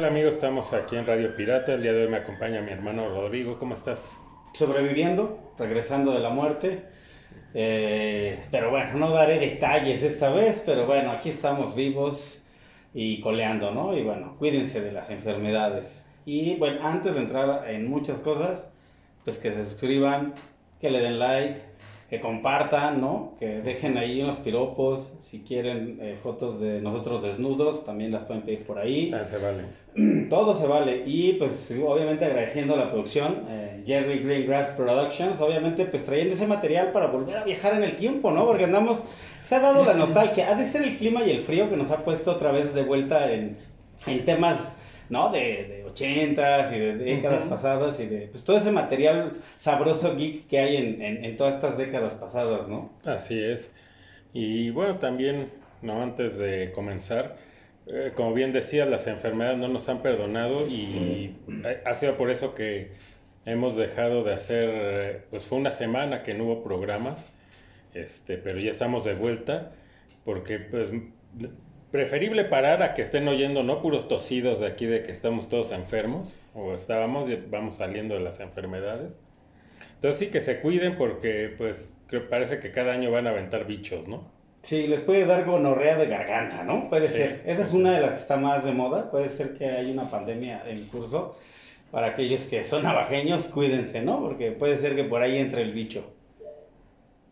Hola amigos, estamos aquí en Radio Pirata. El día de hoy me acompaña mi hermano Rodrigo. ¿Cómo estás? Sobreviviendo, regresando de la muerte. Eh, pero bueno, no daré detalles esta vez, pero bueno, aquí estamos vivos y coleando, ¿no? Y bueno, cuídense de las enfermedades. Y bueno, antes de entrar en muchas cosas, pues que se suscriban, que le den like, que compartan, ¿no? Que dejen ahí unos piropos, si quieren eh, fotos de nosotros desnudos, también las pueden pedir por ahí. Ah, se vale. Todo se vale. Y pues obviamente agradeciendo a la producción, eh, Jerry Greengrass Productions, obviamente pues trayendo ese material para volver a viajar en el tiempo, ¿no? Porque andamos, se ha dado la nostalgia, ha de ser el clima y el frío que nos ha puesto otra vez de vuelta en, en temas ¿no? De, de 80 y de décadas pasadas y de pues, todo ese material sabroso geek que hay en, en, todas estas décadas pasadas, ¿no? Así es. Y bueno, también, ¿no? Antes de comenzar, eh, como bien decías, las enfermedades no nos han perdonado y ha sido por eso que hemos dejado de hacer, pues fue una semana que no hubo programas, este, pero ya estamos de vuelta porque pues preferible parar a que estén oyendo, ¿no? Puros tosidos de aquí de que estamos todos enfermos, o estábamos vamos saliendo de las enfermedades. Entonces sí que se cuiden porque pues parece que cada año van a aventar bichos, ¿no? Sí, les puede dar gonorrea de garganta, ¿no? Puede ser. Esa es una de las que está más de moda. Puede ser que haya una pandemia en curso. Para aquellos que son navajeños, cuídense, ¿no? Porque puede ser que por ahí entre el bicho.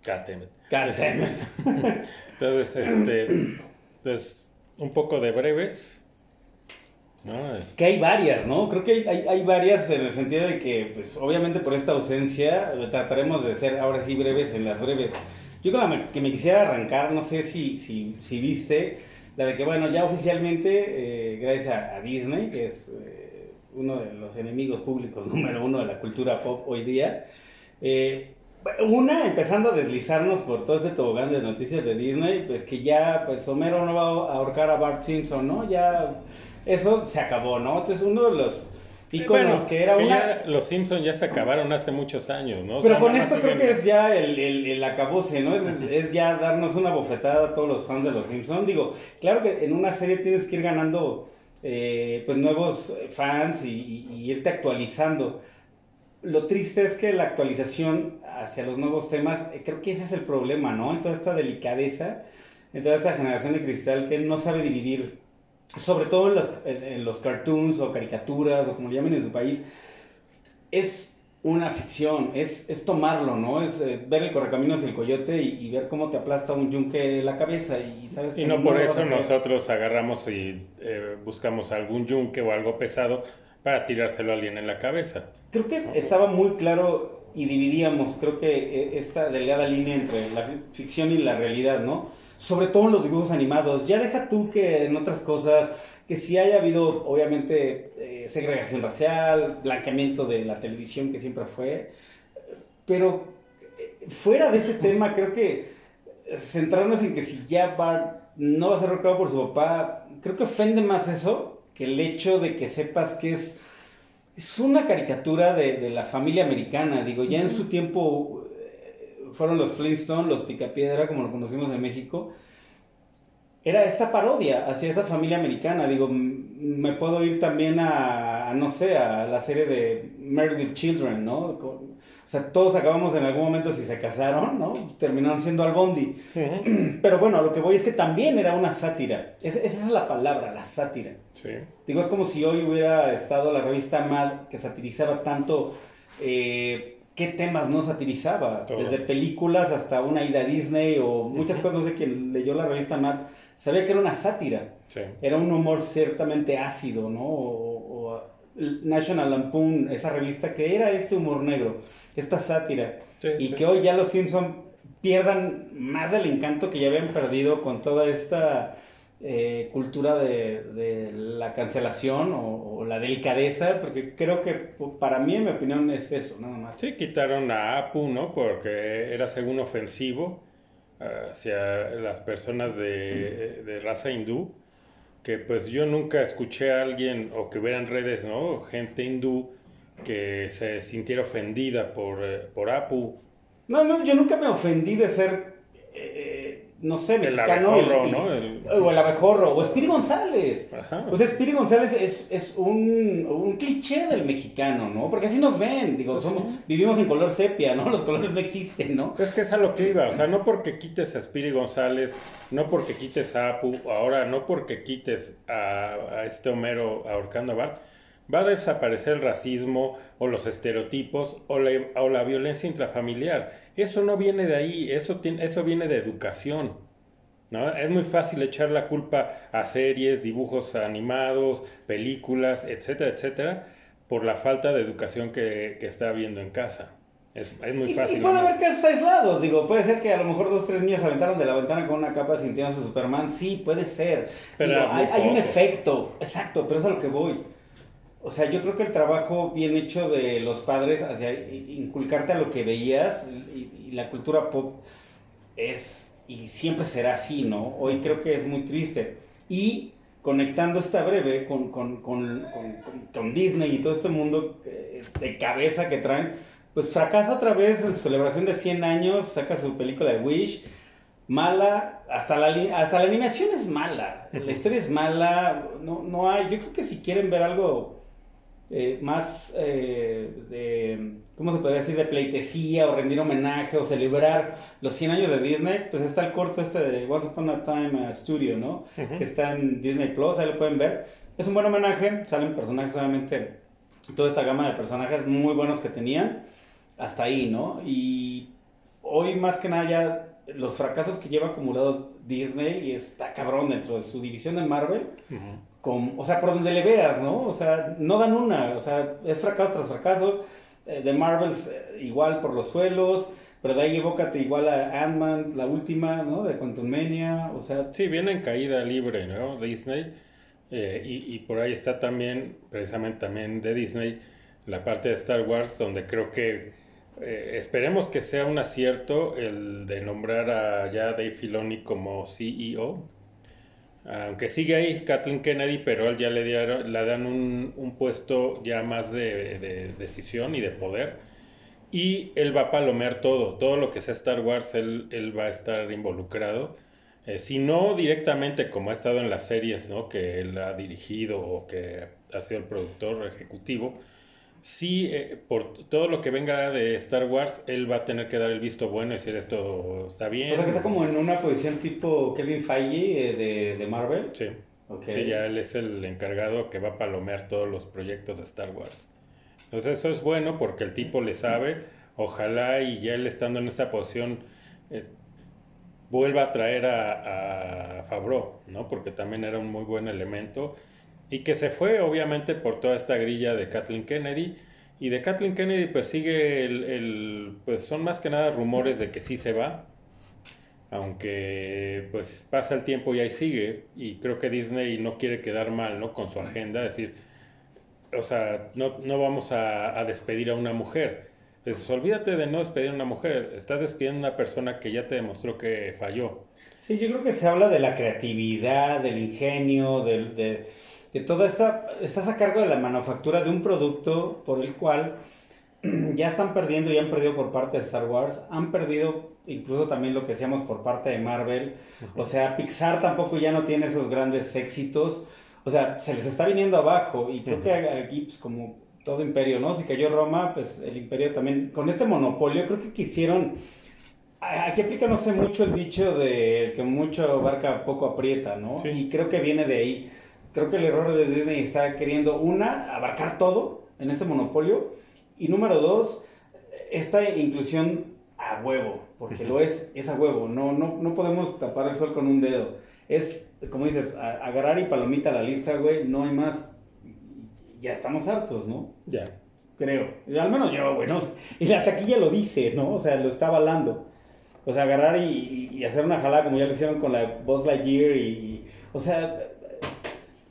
Cátemet. Cátemet. Entonces, este, pues un poco de breves. Que hay varias, ¿no? Creo que hay, hay, varias en el sentido de que, pues, obviamente por esta ausencia, trataremos de ser ahora sí breves en las breves. Yo con la que me quisiera arrancar, no sé si, si, si viste, la de que, bueno, ya oficialmente, eh, gracias a, Disney, que es eh, uno de los enemigos públicos número uno de la cultura pop hoy día, eh, una, empezando a deslizarnos por todo este tobogán de noticias de Disney, pues que ya, pues Homero no va a ahorcar a Bart Simpson, ¿no? Ya, eso se acabó, ¿no? Entonces uno de los iconos que era una... los Simpsons ya se acabaron hace muchos años, ¿no? Pero con esto creo que es ya el, el, el acabose, ¿no? Es, ya darnos una bofetada a todos los fans de los Simpsons. Digo, claro que en una serie tienes que ir ganando, eh, pues, nuevos fans y, y irte actualizando lo triste es que la actualización hacia los nuevos temas, eh, creo que ese es el problema, ¿no? En toda esta delicadeza, en toda esta generación de cristal que no sabe dividir, sobre todo en los, en, los cartoons o caricaturas o como le llamen en su país, es una ficción, es, es tomarlo, ¿no? Es eh, ver el correcaminos del coyote y, ver cómo te aplasta un yunque la cabeza y sabes que... Y no, por eso nosotros agarramos y eh, buscamos algún yunque o algo pesado para tirárselo a alguien en la cabeza. Creo que estaba muy claro y dividíamos, creo que eh, esta delgada línea entre la ficción y la realidad, ¿no? Sobre todo en los dibujos animados. Ya deja tú que en otras cosas, que sí haya habido, obviamente, eh, segregación racial, blanqueamiento de la televisión que siempre fue, pero eh, fuera de ese tema, creo que centrarnos en que si ya Bart no va a ser recordado por su papá, creo que ofende más eso que el hecho de que sepas que es, es una caricatura de, la familia americana. Digo, ya en su tiempo eh, fueron los Flintstones, los Picapiedra, como lo conocimos en México. Era esta parodia hacia esa familia americana. Digo, me puedo ir también a, no sé, a la serie de Married with Children, ¿no? O sea, todos acabamos en algún momento si se casaron, ¿no? Terminaron siendo al Bondi. Pero bueno, lo que voy es que también era una sátira. esa es la palabra, la sátira. Sí. Digo, es como si hoy hubiera estado la revista Mad que satirizaba tanto. Eh, ¿Qué temas no satirizaba? Desde películas hasta una ida a Disney o muchas cosas. No sé quién leyó la revista Mad sabía que era una sátira. Sí. Era un humor ciertamente ácido, ¿no? o National Lampoon, esa revista, que era este humor negro, esta sátira. y que hoy ya los Simpson pierdan más del encanto que ya habían perdido con toda esta eh, cultura de, la cancelación o, la delicadeza, porque creo que para mí, en mi opinión, es eso, nada más. Sí, quitaron a Apu, ¿no? Porque era según ofensivo hacia las personas de, de raza hindú que pues yo nunca escuché a alguien o que hubiera en redes, ¿no? Gente hindú que se sintiera ofendida por, eh, por Apu. No, no, yo nunca me ofendí de ser eh, no sé, El mexicano. abejorro, y- ¿no? El- O el abejorro, o Spiri González. Ajá. O sea, Spiri González es, es un, un cliché del mexicano, ¿no? Porque así nos ven, digo, Pues somos- sí. vivimos en color sepia, ¿no? Los colores no existen, ¿no? Es que es a lo que iba, o sea, no porque quites a Spiri González, no porque quites a Apu, ahora no porque quites a, a este Homero ahorcando a Bart, va a desaparecer el racismo o los estereotipos o la, o la violencia intrafamiliar. Eso no viene de ahí, eso, tiene- eso viene de educación. ¿no? Es muy fácil echar la culpa a series, dibujos animados, películas, etcétera, etcétera, por la falta de educación que, que está habiendo en casa. Es, es muy fácil. y puede haber casos aislados, digo, puede ser que a lo mejor dos tres niñas aventaron de la ventana con una capa sintiéndose Superman, sí, puede ser. Pero Digo, hay, hay un efecto, exacto, pero es a lo que voy. O sea, yo creo que el trabajo bien hecho de los padres hacia inculcarte a lo que veías y, y la cultura pop es y siempre será así, ¿no? Hoy creo que es muy triste. Y conectando esta breve con, con, con, con- Disney y todo este mundo eh, de cabeza que traen, pues fracasa otra vez en su celebración de 100 años, saca su película de Wish, mala, hasta la, hasta la animación es mala, la historia es mala, no, no hay, yo creo que si quieren ver algo eh, más eh, de, ¿cómo se podría decir? De pleitesía o rendir homenaje o celebrar los 100 años de Disney, pues está el corto este de Once Upon a Time uh, Studio, ¿no? Ujú. Que está en Disney Plus, ahí lo pueden ver. Es un buen homenaje, salen personajes obviamente, toda esta gama de personajes muy buenos que tenían, hasta ahí, ¿no? Y hoy más que nada ya los fracasos que lleva acumulados Disney y está cabrón dentro de su división de Marvel, Ujú. O sea, por donde le veas, ¿no? O sea, no dan una, o sea, es fracaso tras fracaso. Eh, de Marvels eh, igual por los suelos, pero de ahí evócate igual a Ant-Man, la última, ¿no? De Quantum Mania, o sea, Sí, viene en caída libre, ¿no? Disney. Eh, y, y por ahí está también, precisamente también de Disney, la parte de Star Wars, donde creo que eh, esperemos que sea un acierto el de nombrar a ya Dave Filoni como CEO. Aunque sigue ahí Kathleen Kennedy, pero él ya le, dieron, dan un, un puesto ya más de, de decisión y de poder. Y él va a palomear todo, todo lo que sea Star Wars, él, él va a estar involucrado. Eh, si no directamente como ha estado en las series, ¿no? Que él ha dirigido o que ha sido el productor ejecutivo, sí, eh, por todo lo que venga de Star Wars, él va a tener que dar el visto bueno y decir esto está bien. o sea que está como en una posición tipo Kevin Feige eh, de, de Marvel. Sí. Sí, ya él es el encargado que va a palomear todos los proyectos de Star Wars. Entonces eso es bueno porque el tipo le sabe. Ojalá y ya él estando en esta posición eh, vuelva a traer a, a Favreau, ¿no? Porque también era un muy buen elemento. Y que se fue obviamente por toda esta grilla de Kathleen Kennedy. Y de Kathleen Kennedy pues sigue el, el- pues son más que nada rumores de que sí se va. Aunque pues pasa el tiempo y ahí sigue. Y creo que Disney no quiere quedar mal, ¿no? Con su agenda. decir, o sea, no, no vamos a, despedir a una mujer. Dices, olvídate de no despedir a una mujer. Estás despidiendo a una persona que ya te demostró que falló. Sí, yo creo que se habla de la creatividad, del ingenio, del, de, toda esta... Estás a cargo de la manufactura de un producto por el cual ya están perdiendo y han perdido por parte de Star Wars, han perdido incluso también lo que decíamos por parte de Marvel. O sea, Pixar tampoco ya no tiene esos grandes éxitos. O sea, se les está viniendo abajo y creo que aquí, pues como todo imperio, ¿no? Si cayó Roma, pues el imperio también, con este monopolio, creo que quisieron... Aquí aplica, no sé, mucho el dicho de que mucho abarca, poco aprieta, ¿no? Sí. Y creo que viene de ahí. Creo que el error de Disney está queriendo, una, abarcar todo en este monopolio. Y número dos, esta inclusión a huevo, porque lo es, es a huevo. No, no, no podemos tapar el sol con un dedo. Es, como dices, a- agarrar y palomita la lista, güey, no hay más. Ya estamos hartos, ¿no? Ya. Creo. Al menos yo, güey, ¿no? Y la taquilla lo dice, ¿no? O sea, lo está avalando. O sea, agarrar y, y hacer una jalada como ya lo hicieron con la Buzz Lightyear y, y- O sea,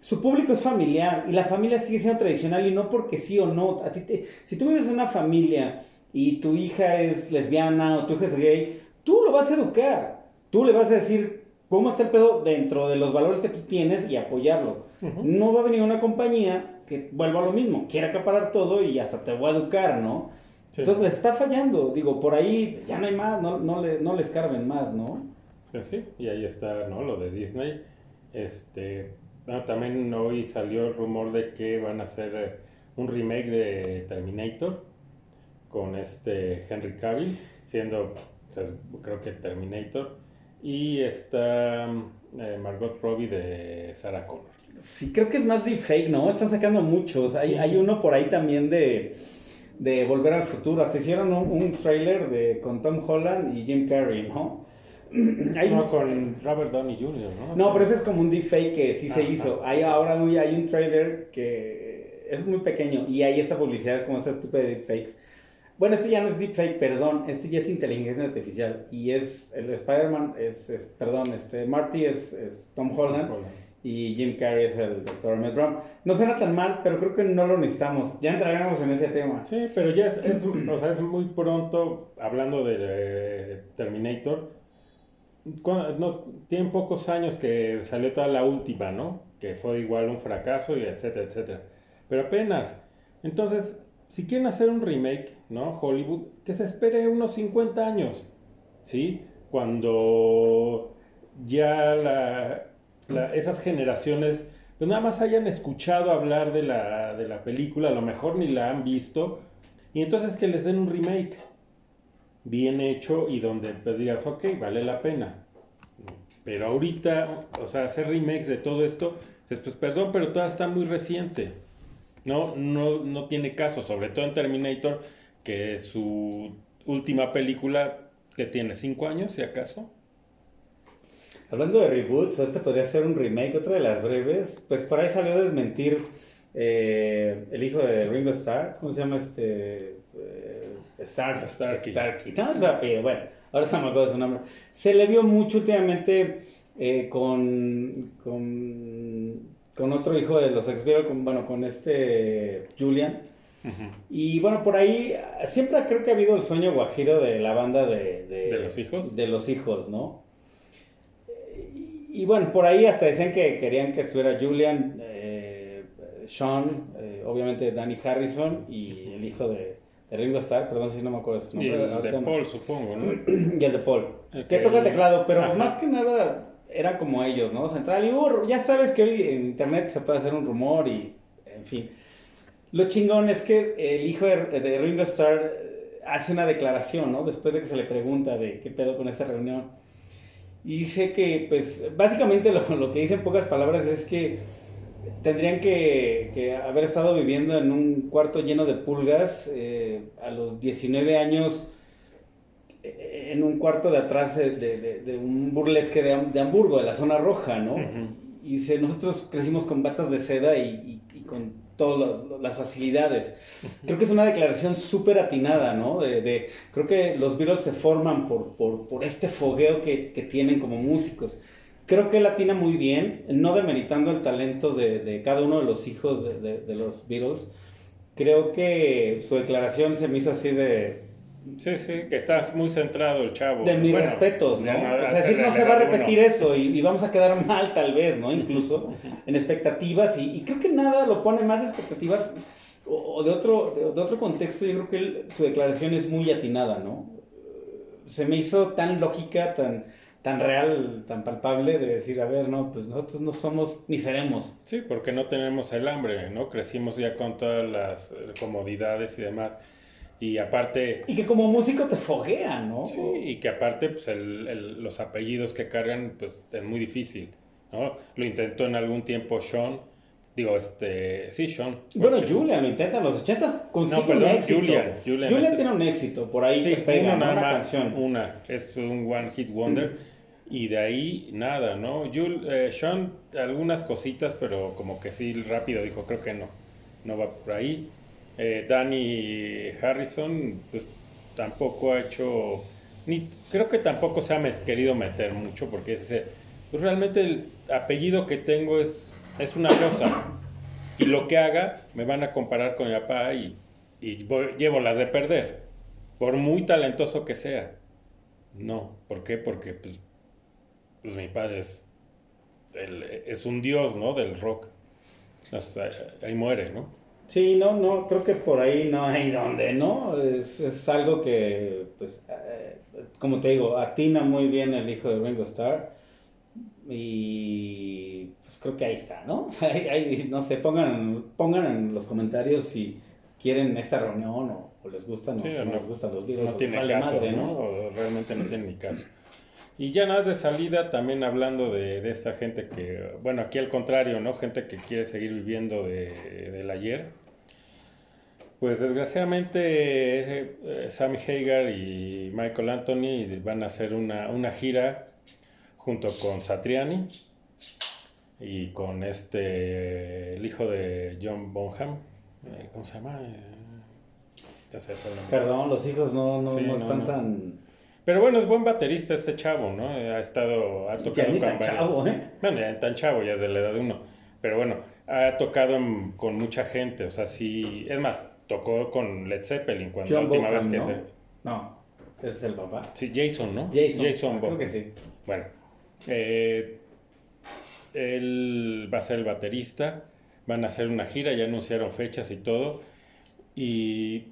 su público es familiar y la familia sigue siendo tradicional y no porque sí o no. A ti te- si tú vives en una familia y tu hija es lesbiana o tu hija es gay, tú lo vas a educar. Tú le vas a decir cómo está el pedo dentro de los valores que tú tienes y apoyarlo. No va a venir una compañía que vuelva a lo mismo, quiere acaparar todo y hasta te voy a educar, ¿no? Sí. Entonces les está fallando, digo, por ahí ya no hay más, no, no, le, no les carben más, ¿no? Sí, y ahí está, ¿no? Lo de Disney. Este, también hoy salió el rumor de que van a hacer eh, un remake de Terminator con este Henry Cavill, siendo, pues, creo que Terminator. Y está eh, Margot Robbie de Sarah Connor. Sí, creo que es más deepfake, ¿no? Están sacando muchos. Hay, hay uno por ahí también de, de Volver al Futuro. Hasta hicieron un, un trailer de, con Tom Holland y Jim Carrey, ¿no? hay uno con Robert Downey Jr., ¿no? No, pero ese es como un deepfake que sí se hizo. Hay ahora muy, hay un trailer que es muy pequeño y hay esta publicidad como esta estúpida de deepfakes. Bueno, este ya no es deepfake, perdón, este ya es inteligencia artificial y es el Spider-Man, es, perdón, este Marty es, es Tom Holland y Jim Carrey es el Dr. Emmett Brown. No suena tan mal, pero creo que no lo necesitamos. Ya entraremos en ese tema. Sí, pero ya es, es, o sea, es muy pronto, hablando de eh, Terminator, no, tienen pocos años que salió toda la última, ¿no? Que fue igual un fracaso y etcétera, etcétera. Pero apenas. Entonces, si quieren hacer un remake, ¿no? Hollywood, que se espere unos 50 años, ¿sí? Cuando ya la, esas generaciones, pues nada más hayan escuchado hablar de la, de la película, a lo mejor ni la han visto, y entonces que les den un remake bien hecho y donde pues digas, ok, vale la pena. Pero ahorita, o sea, hacer remakes de todo esto, pues perdón, pero toda está muy reciente. No, no, no tiene caso, sobre todo en Terminator, que su última película, que tiene cinco años, si acaso. Hablando de reboots, este podría ser un remake, otra de las breves. Pues por ahí salió a desmentir eh, el hijo de Ringo Starr, ¿cómo se llama este? Eh, Stark, Starkey. Starkey. No, bueno, ahora no me acuerdo de su nombre. Se le vio mucho últimamente eh, con, con, con, otro hijo de los ex con, bueno, con este Julian. Y bueno, por ahí siempre creo que ha habido el sueño guajiro de la banda de, de, los hijos. De los hijos, ¿no? Y, bueno, por ahí hasta decían que querían que estuviera Julian, eh, Sean, eh, obviamente Danny Harrison y el hijo de, de Ringo Starr, perdón si no me acuerdo su nombre. Y el de Paul, supongo, ¿no? y el de Paul. que toca el teclado, pero más que nada era como ellos, ¿no? Central y burro. Ya sabes que hoy en internet se puede hacer un rumor y, en fin. Lo chingón es que el hijo de, Ringo Starr hace una declaración, ¿no? Después de que se le pregunta de qué pedo con esta reunión. Y dice que, pues, básicamente lo, lo que dice en pocas palabras es que tendrían que, haber estado viviendo en un cuarto lleno de pulgas eh, a los 19 años eh, en un cuarto de atrás de, un burlesque de, Hamburgo, de la zona roja, ¿no? Y dice, nosotros crecimos con batas de seda y, con todas las facilidades. Creo que es una declaración súper atinada, ¿no? De, creo que los Beatles se forman por, por, este fogueo que, que tienen como músicos creo que él atina muy bien, no demeritando el talento de, cada uno de los hijos de, los Beatles. Creo que su declaración se me hizo así de... Sí, sí, que estás muy centrado el chavo. De mis respetos, ¿no? o sea, decir, no se va a repetir eso y, vamos a quedar mal tal vez, ¿no? Incluso en expectativas y, creo que nada lo pone más de expectativas o, de, otro, de, otro contexto. Yo creo que su declaración es muy atinada, ¿no? Se me hizo tan lógica, tan tan real, tan palpable de decir, a ver, no, pues nosotros no somos ni seremos. Sí, porque no tenemos el hambre, ¿no? Crecimos ya con todas las eh, comodidades y demás. Y aparte... Y que como músico te foguea, ¿no? Sí, y que aparte, pues el, los apellidos que cargan, pues es muy difícil, ¿no? Lo intentó en algún tiempo Sean, digo, este, sí, Sean. Bueno, Julian lo intenta en los 80 consigue no, perdón, un éxito. Julian, Julian, tiene un éxito, por ahí sí, pega, una, una canción. Una, es un one hit wonder. Y de ahí nada, ¿no? Jules, eh, Sean, algunas cositas, pero como que sí, rápido dijo, creo que no, no va por ahí. Eh, Danny Harrison, pues tampoco ha hecho, ni creo que tampoco se ha querido meter mucho, porque ese, pues realmente el apellido que tengo es, es una rosa. Y lo que haga, me van a comparar con mi papá y, y llevo las de perder, por muy talentoso que sea. No, ¿por qué? Porque pues pues mi padre es, es un dios, ¿no? Del rock. ahí muere, ¿no? Sí, no, no, creo que por ahí no hay donde, ¿no? Es, es algo que, pues, eh, como te digo, atina muy bien el hijo de Ringo Starr. Y pues creo que ahí está, ¿no? O sea, ahí, no sé, pongan, pongan en los comentarios si quieren esta reunión o, les gustan Sí, o no no- les gustan los virus. No tiene caso, ¿no? O realmente no tiene ni caso. Y ya nada de salida, también hablando de, de esta gente que, bueno, aquí al contrario, ¿no? Gente que quiere seguir viviendo de, del ayer. Pues desgraciadamente eh, eh, Sammy Hagar y Michael Anthony van a hacer una, una gira junto con Satriani y con este, el hijo de John Bonham, eh, ¿cómo se llama? Eh. Perdón, los hijos no, no, Sí, no no, están no. tan... Pero bueno, es buen baterista este chavo, ¿no? Ha estado, ha Ya tocado con tan chavo, ¿eh? Bueno, ya tan chavo, ya es de la edad de uno. Pero bueno, ha tocado en- con mucha gente, o sea, sí. Es más, tocó con Led Zeppelin cuando la John última Bonham, vez que ¿no? se. No, ese es el papá. Sí, Jason, ¿no? Jason, creo que sí. Bueno, eh, él va a ser el baterista, van a hacer una gira, ya anunciaron fechas y todo, y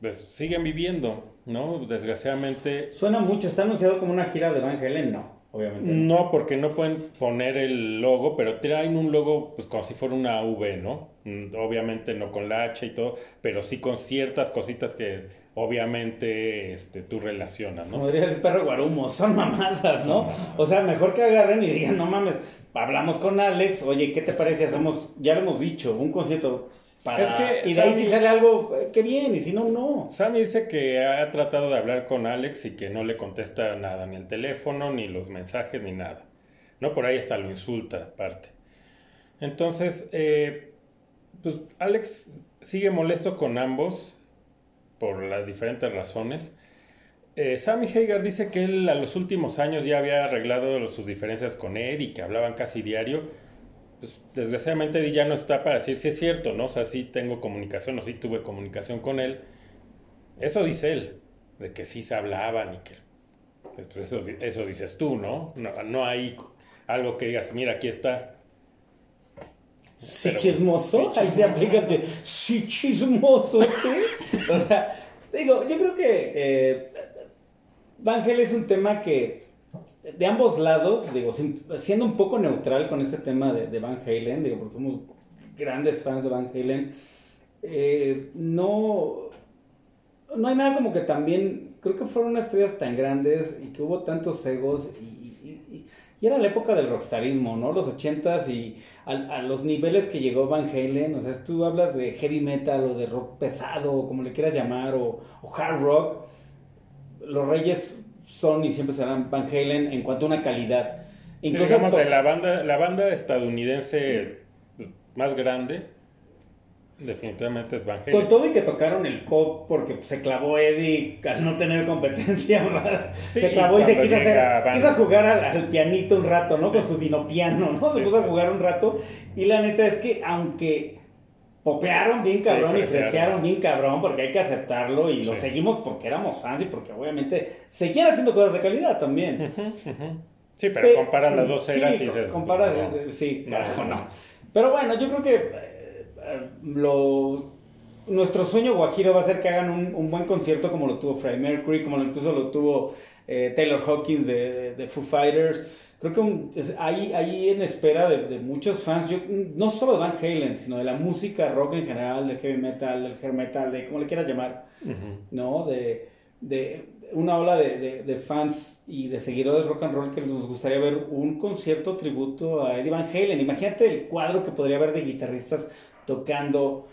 pues siguen viviendo, ¿no? Desgraciadamente Suena mucho, está anunciado como una gira de Van Halen, no, obviamente. no. No, porque no pueden poner el logo, pero traen un logo pues como si fuera una V, ¿no? Mm, Obviamente no con la H y todo, pero sí con ciertas cositas que obviamente este, tú relacionas, Como ¿no? diría el perro guarumo, son mamadas, ¿no? Son mamadas. O sea, mejor que agarren y digan, no mames, hablamos con Alex, oye, ¿qué te parece? Hacemos, ya lo hemos dicho, un concierto para... Es que, y de ahí si sale algo, eh, qué bien, y si no, no. Sammy dice que ha tratado de hablar con Alex y que no le contesta nada, ni el teléfono, ni los mensajes, ni nada. No, por ahí hasta lo insulta, aparte. Entonces, eh, pues Alex sigue molesto con ambos por las diferentes razones. Eh, Sammy Hagar dice que él a los últimos años ya había arreglado sus diferencias con Ed y que hablaban casi diario. Pues, desgraciadamente Eddie ya no está para decir si es cierto, ¿no? O sea, sí tengo comunicación o sí tuve comunicación con él. Eso dice él, de que sí se hablaban y que... eso, eso dices tú, ¿no? ¿no? No hay algo que digas, mira, aquí está. Sí, Pero- chismoso, sí, ahí se aplica de sí, chismoso. O sea, digo, yo creo que eh, Halen es un tema que de ambos lados, digo, siendo un poco neutral con este tema de, de Van Halen, digo, porque somos grandes fans de Van Halen, eh, no, no hay nada como que también, creo que fueron estrellas tan grandes y que hubo tantos egos y, y- y- y era la época del rockstarismo, ¿no? Los ochentas y a, a los niveles que llegó Van Halen, o sea, tú hablas de heavy metal o de rock pesado, como le quieras llamar, o, o hard rock, los reyes son y siempre serán Van Halen en cuanto a una calidad. Sí, Incluso digamos, con- de la banda, la banda estadounidense más grande, definitivamente es Van Halen. Con todo y que tocaron el pop porque pues, se clavó Eddie al no tener competencia, ¿verdad? Sí, se clavó y se quiso, hacer, quiso jugar al, al pianito un rato, ¿no? Sí. Con su dinopiano, ¿no? Se Sí, puso a sí. jugar un rato y la neta es que aunque popearon bien cabrón y fresearon. bien cabrón porque hay que aceptarlo y lo Sí. seguimos porque éramos fans y porque obviamente seguían haciendo cosas de calidad también. Sí, pero Pe- comparan las dos eras sí, y dices... comparas, no. eh, sí, No, carajo, no. Pero bueno, yo creo que eh, eh, lo, nuestro sueño guajiro va a ser que hagan un, un buen concierto como lo tuvo Freddie Mercury, como lo- incluso lo tuvo eh, Taylor Hawkins de, de- de Foo Fighters. Creo que un- es- ahí, ahí en espera de, de muchos fans, yo, no solo de Van Halen, sino de la música rock en general, del heavy metal, del hair metal, de como le quieras llamar. ¿no? De, de una ola de, de- de fans y de seguidores rock and roll que nos gustaría ver un concierto tributo a Eddie Van Halen. Imagínate el cuadro que podría haber de guitarristas tocando,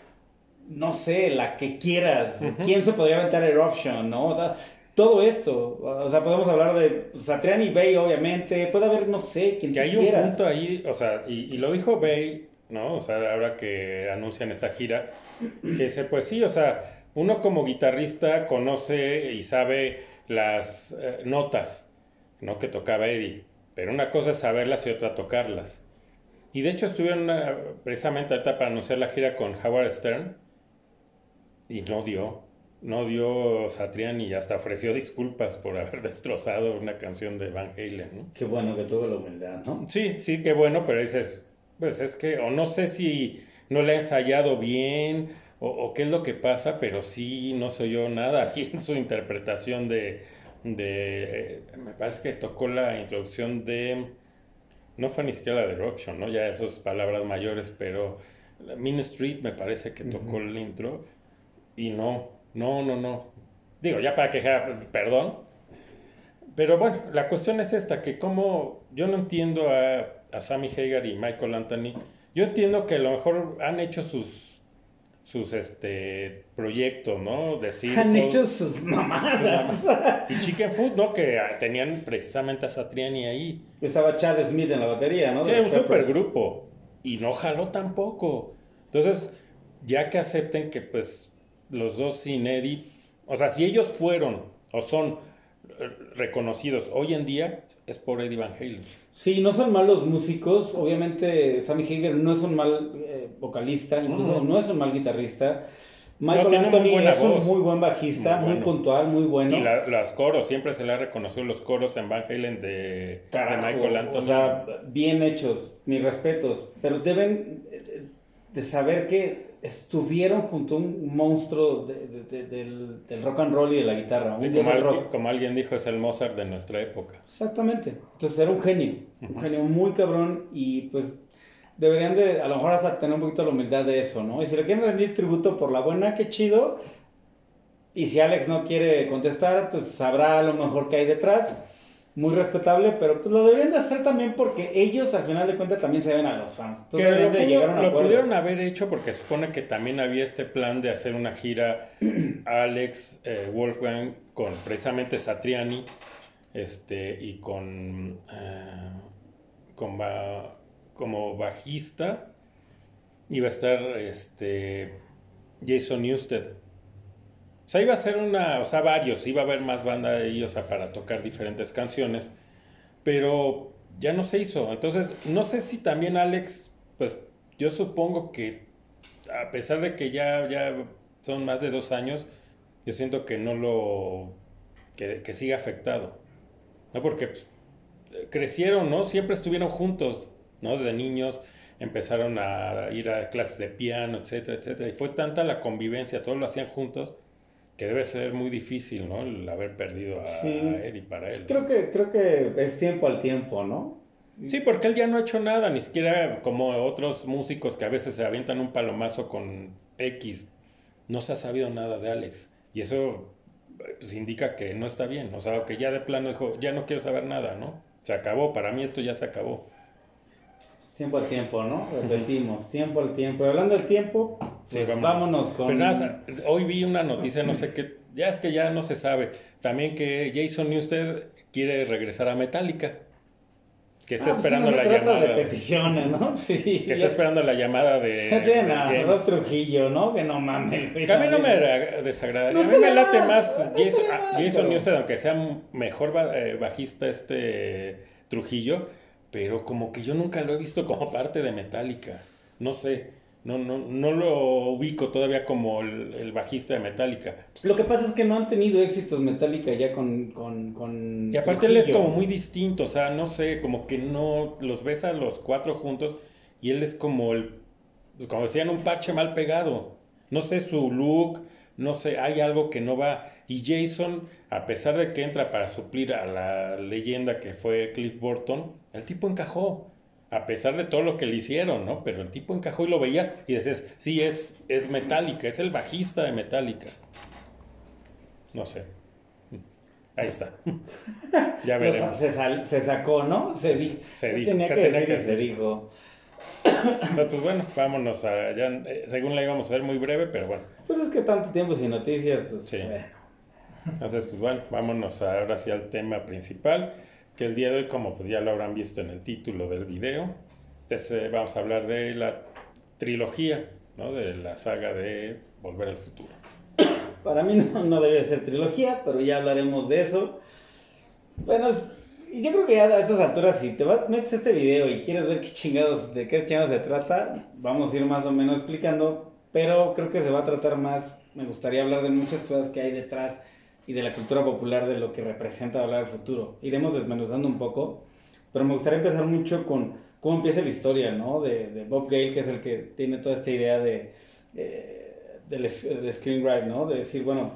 no sé, la que quieras. ¿Quién se podría aventar Eruption, no? Todo esto, o sea, podemos hablar de Satriani Bay, obviamente, puede haber, no sé, quien Que hay un punto ahí, o sea, y, y lo dijo Bay, ¿no? O sea, ahora que anuncian esta gira, que dice, pues sí, o sea, uno como guitarrista conoce y sabe las eh, notas, ¿no? Que tocaba Eddie, pero una cosa es saberlas y otra tocarlas. Y de hecho estuvieron precisamente ahorita para anunciar la gira con Howard Stern y no dio, no dio Satriani y hasta ofreció disculpas por haber destrozado una canción de Van Halen, ¿no? Qué bueno que tuve la humildad, ¿no? Sí, sí, qué bueno, pero dices, pues es que, o no sé si no le ha ensayado bien o, qué es lo que pasa, pero sí no soy yo nada aquí en su interpretación de, de me parece que tocó la introducción de, no fue ni siquiera la de Eruption, ¿no? Ya esas palabras mayores, pero Min Street me parece que tocó el intro y no, no, no, no. Digo, ya para quejar, perdón. Pero bueno, la cuestión es esta, que como yo no entiendo a, a Sammy Hagar y Michael Anthony, yo entiendo que a lo mejor han hecho sus sus este proyectos, ¿no? De Han hecho sus mamadas. y Chicken Food, ¿no? Que tenían precisamente a Satriani ahí. Estaba Chad Smith en la batería, ¿no? Sí, un supergrupo. Y no jaló tampoco. Entonces, ya que acepten que pues los dos sin Eddie, o sea, si ellos fueron o son reconocidos hoy en día es por Eddie Van Halen. Sí, no son malos músicos. Obviamente, Sammy Hagar no es un mal eh, vocalista, incluso no. es un mal guitarrista. Michael Anthony es un muy buen bajista, muy, puntual, muy bueno. Y los coros, siempre se le ha reconocido los coros en Van Halen de, Michael Anthony. O sea, bien hechos, mis respetos. Pero deben de saber que estuvieron junto a un monstruo del, rock and roll y de la guitarra. como, alguien dijo, es el Mozart de nuestra época. Exactamente. Entonces era un genio, un genio muy cabrón y pues deberían de, a lo mejor hasta tener un poquito la humildad de eso, ¿no? Y si le quieren rendir tributo por la buena, qué chido. Y si Alex no quiere contestar, pues sabrá a lo mejor qué hay detrás muy respetable, pero pues lo deberían de hacer también porque ellos al final de cuentas también se ven a los fans. Entonces lo, de llegar a un lo pudieron haber hecho porque supone que también había este plan de hacer una gira Alex, eh, Wolfgang, con precisamente Satriani, este, y con, eh, con como bajista iba a estar este, Jason Newsted. O sea, iba a ser una, o sea, varios, iba a haber más banda de ellos para tocar diferentes canciones, pero ya no se hizo. Entonces, no sé si también Alex, pues yo supongo que a pesar de que ya, ya son más de dos años, yo siento que no lo, que, que sigue afectado. ¿No? Porque pues, crecieron, ¿no? Siempre estuvieron juntos, ¿no? Desde niños empezaron a ir a clases de piano, etcétera, etcétera. Y fue tanta la convivencia, todos lo hacían juntos que debe ser muy difícil, ¿no? El haber perdido a, Eddie para él. Creo que, creo que es tiempo al tiempo, ¿no? Sí, porque él ya no ha hecho nada, ni siquiera como otros músicos que a veces se avientan un palomazo con X. No se ha sabido nada de Alex. Y eso pues indica que no está bien. O sea, que ya de plano dijo, ya no quiero saber nada, ¿no? Se acabó, para mí esto ya se acabó. Tiempo al tiempo, ¿no? Repetimos, tiempo al tiempo. Y hablando del tiempo, pues vámonos. con... hoy vi una noticia, no sé qué, ya es que ya no se sabe, también que Jason Newsted quiere regresar a Metallica. Que está ah, esperando la llamada. de peticiones, ¿no? Sí. Que está esperando la llamada de. de Ross Trujillo, ¿no? Que no mames. Que a mí no me desagrada. a mí me late más Jason, Jason Newsted, aunque sea mejor eh, bajista este Trujillo pero como que yo nunca lo he visto como parte de Metallica. No sé, no, no, no lo ubico todavía como el, bajista de Metallica. Lo que pasa es que no han tenido éxitos Metallica ya con... con, con y aparte él es como muy distinto, o sea, no sé, como que no los ves a los cuatro juntos y él es como el, pues, como decían, un parche mal pegado. No sé su look, no sé, hay algo que no va. Y Jason, a pesar de que entra para suplir a la leyenda que fue Cliff Burton, el tipo encajó. A pesar de todo lo que le hicieron, ¿no? Pero el tipo encajó y lo veías y decías, sí, es, es Metallica, es el bajista de Metallica. No sé. Ahí está. ya veremos. Se, se, sacó, ¿no? Se, di se dijo. Tenía que, se dijo. pues bueno, vámonos a. Ya, eh, según la íbamos a hacer muy breve, pero bueno. Pues es que tanto tiempo sin noticias, pues. Sí. Entonces, pues bueno, vámonos ahora sí al tema principal. Que el día de hoy, como pues ya lo habrán visto en el título del video, entonces, vamos a hablar de la trilogía, ¿no? De la saga de Volver al Futuro. Para mí no, no debe ser trilogía, pero ya hablaremos de eso. Bueno, yo creo que ya a estas alturas, si te metes este video y quieres ver qué chingados, de qué chingados se trata, vamos a ir más o menos explicando, pero creo que se va a tratar más, me gustaría hablar de muchas cosas que hay detrás y de la cultura popular de lo que representa hablar del futuro. Iremos desmenuzando un poco, pero me gustaría empezar mucho con cómo empieza la historia, ¿no? De, de Bob Gale, que es el que tiene toda esta idea de, eh, del, del screenwrite, ¿no? De decir, bueno,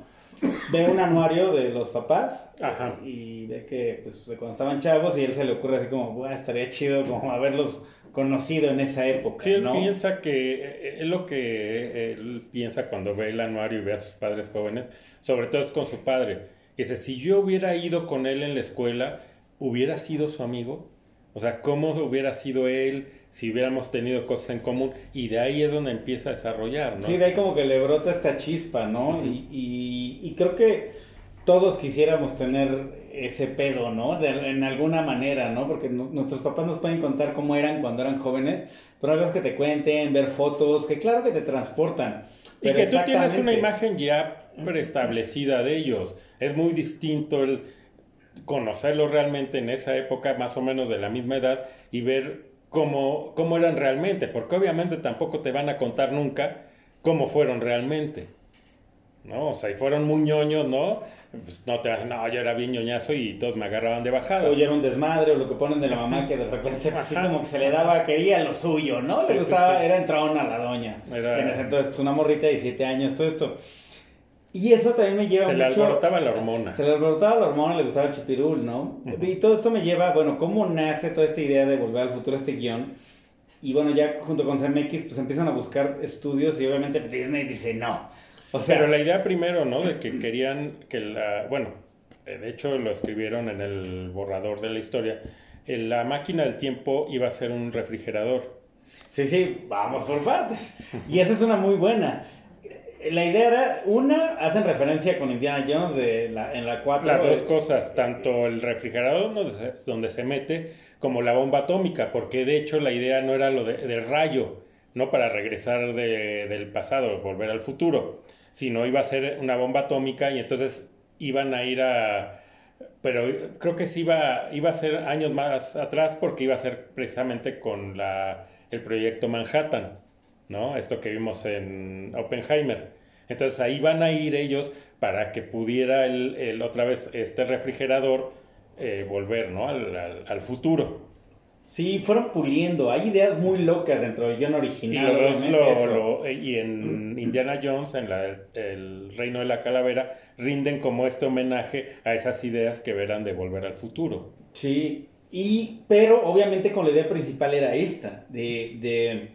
ve un anuario de los papás Ajá. y ve que pues, cuando estaban chavos y él se le ocurre así como, "Buah, estaría chido como haberlos conocido en esa época, Sí, él ¿no? piensa que eh, es lo que él piensa cuando ve el anuario y ve a sus padres jóvenes, sobre todo es con su padre. Que dice, si yo hubiera ido con él en la escuela, ¿hubiera sido su amigo? O sea, ¿cómo hubiera sido él si hubiéramos tenido cosas en común? Y de ahí es donde empieza a desarrollar, ¿no? Sí, de ahí como que le brota esta chispa, ¿no? y, y- y creo que todos quisiéramos tener ese pedo, ¿no? De- en alguna manera, ¿no? Porque nu- nuestros papás nos pueden contar cómo eran cuando eran jóvenes, pero hay cosas que te cuenten, ver fotos, que claro que te transportan. Y que tú tienes una imagen ya preestablecida de ellos. Es muy distinto el conocerlos realmente en esa época, más o menos de la misma edad, y ver cómo, cómo eran realmente, porque obviamente tampoco te van a contar nunca cómo fueron realmente. ¿No? O sea, y fueron muy ñoños, ¿no? Pues no te vas, no, yo era bien ñoñazo y todos me agarraban de bajada. O ya era un desmadre, o lo que ponen de la mamá que de repente pues, así como que se le daba, quería lo suyo, ¿no? Sí, le sí, gustaba, sí. era entrona la doña. Era- En ese entonces, pues una morrita de 17 años, todo esto. Y eso también me lleva Se le mucho... alborotaba la hormona. Se le alborotaba la hormona, le gustaba el chupirul, ¿no? Y todo esto me lleva, bueno, cómo nace toda esta idea de volver al futuro, este guion. Y bueno, ya junto con CMX, pues empiezan a buscar estudios y obviamente Disney dice no. O sea, Pero la idea primero, ¿no? De que querían que la... Bueno, eh, de hecho lo escribieron en el borrador de la historia. eh, La máquina del tiempo iba a ser un refrigerador. Sí, sí, vamos por partes. Y esa es una muy buena. La idea era, una, hacen referencia con Indiana Jones de la, en la 4. Las dos cosas, tanto el refrigerador donde se, donde se mete como la bomba atómica, porque de hecho la idea no era lo de- del rayo, no para regresar de- del pasado, volver al futuro, sino iba a ser una bomba atómica y entonces iban a ir a... Pero creo que sí iba, iba a ser años más atrás porque iba a ser precisamente con la, el proyecto Manhattan, ¿no? Esto que vimos en Oppenheimer. Entonces ahí van a ir ellos para que pudiera el, el- otra vez este refrigerador eh, volver, ¿no? Al, al- al futuro. Sí, fueron puliendo. Hay ideas muy locas dentro del guion Y original. obviamente, lo- lo- y en Indiana Jones, en la- el Reino de la Calavera, rinden como este homenaje a esas ideas que verán de volver al futuro. Sí, y, pero obviamente con la idea principal era esta, de, de,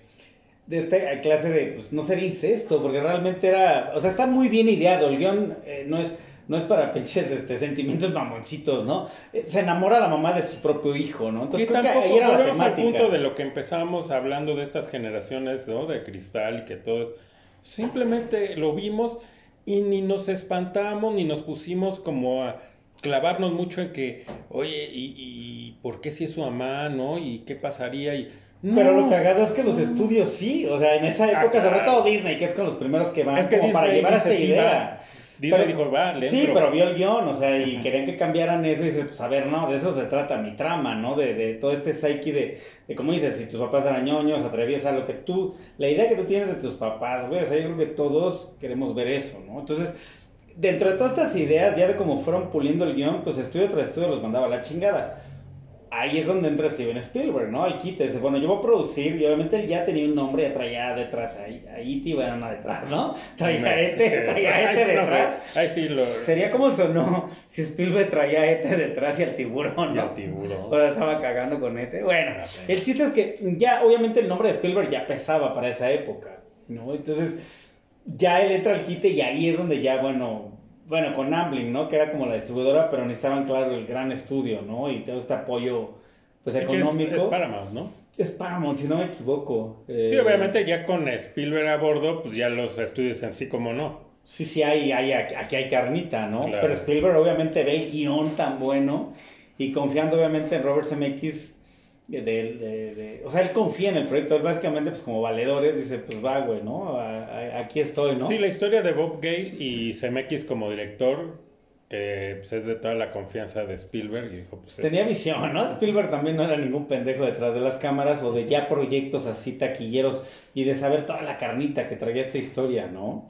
de esta clase de, pues no ser incesto, porque realmente era, o sea, está muy bien ideado, el guion eh, no es... No es para pinches este, sentimientos mamoncitos, ¿no? Eh, Se enamora la mamá de su propio hijo, ¿no? Que Entonces creo que tampoco ahí era la al punto de lo que empezamos hablando de estas generaciones, ¿no? De cristal y que todo. Simplemente lo vimos y ni nos espantamos ni nos pusimos como a clavarnos mucho en que, oye, ¿y, y por qué si es su mamá, no? ¿Y qué pasaría? Y, Pero no. lo cagado es que los estudios sí, o sea, en esa Ah, época, sobre todo Disney, que es con los primeros que van Es que como para llevar esta idea. va. Disney Pero- dijo, va, le Sí, entro. pero vio el guion, o sea, y querían que cambiaran eso y dices, pues a ver, no, de eso se trata mi trama, ¿no? De, de todo este psyche de, de, como dices, si tus papás eran ñoños, atrevidos a lo que tú, la idea que tú tienes de tus papás, güey, o sea, yo creo que todos queremos ver eso, ¿no? Entonces, dentro de todas estas ideas, ya de cómo fueron puliendo el guion, pues estudio tras estudio los mandaba a la chingada. Ahí es donde entra Steven Spielberg, ¿no? Al quite, dice, bueno, yo voy a producir, y obviamente él ya tenía un nombre, ya traía detrás, ahí, ahí te iban a detrás, ¿no? Traía este, traía este Ay, no sé. detrás. Ahí sí lo... Sería como sonó si Spielberg traía a Ete detrás y al tiburón, Y ¿no? al tiburón. O sea, estaba cagando con Ete. Bueno, Ah, sí. el chiste es que ya, obviamente, el nombre de Spielberg ya pesaba para esa época, ¿no? Entonces, ya él entra al quite y ahí es donde ya, bueno, bueno, con Amblin, ¿no? Que era como la distribuidora, pero necesitaban, claro, el gran estudio, ¿no? Y todo este apoyo, pues, es- económico. Es, Paramount, ¿no? Es Paramount, si no me equivoco. Eh, Sí, obviamente ya con Spielberg a bordo, pues ya los estudios en sí como no. Sí, sí, hay, hay, aquí hay carnita, ¿no? Claro. Pero Spielberg obviamente ve el guion tan bueno y confiando obviamente en Robert Zemeckis, de, de- de- o sea, él confía en el proyecto, él básicamente pues como valedores dice, pues va, güey, ¿no? A- a- aquí estoy, ¿no? Sí, la historia de Bob Gale y Zemeckis como director, que pues, es de toda la confianza de Spielberg, y dijo, pues... Tenía visión, ¿no? Spielberg también no era ningún pendejo detrás de las cámaras o de ya proyectos así taquilleros y de saber toda la carnita que traía esta historia, ¿no?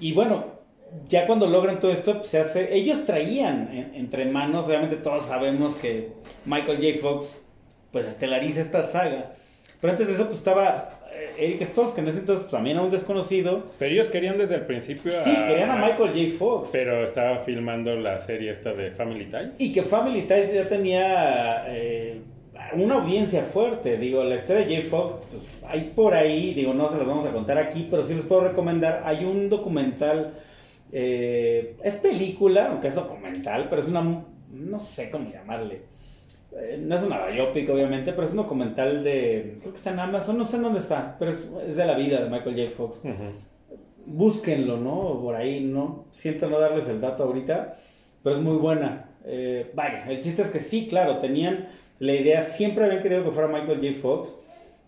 Y bueno, ya cuando logran todo esto, pues, se hace. Ellos traían en- entre manos, obviamente todos sabemos que Michael J. Fox pues estelariza esta saga. Pero antes de eso, pues estaba eh, Eric Stoltz, que en ese entonces pues, también era un desconocido. Pero ellos querían desde el principio Sí, querían a Michael J. Fox. Pero estaba filmando la serie esta de Family Ties. Y que Family Ties ya tenía eh, una audiencia fuerte. Digo, la historia de J. Fox, pues, hay por ahí, digo, no se las vamos a contar aquí, pero sí les puedo recomendar. Hay un documental, eh, es película, aunque es documental, pero es una, no sé cómo llamarle. Eh, no es una biopic, obviamente, pero es un documental de. Creo que está en Amazon, no sé en dónde está, pero es, es de la vida de Michael J. Fox. Búsquenlo, ¿no? Por ahí, ¿no? Siento no darles el dato ahorita, pero es muy buena. Eh, vaya, el chiste es que sí, claro, tenían la idea, siempre habían querido que fuera Michael J. Fox.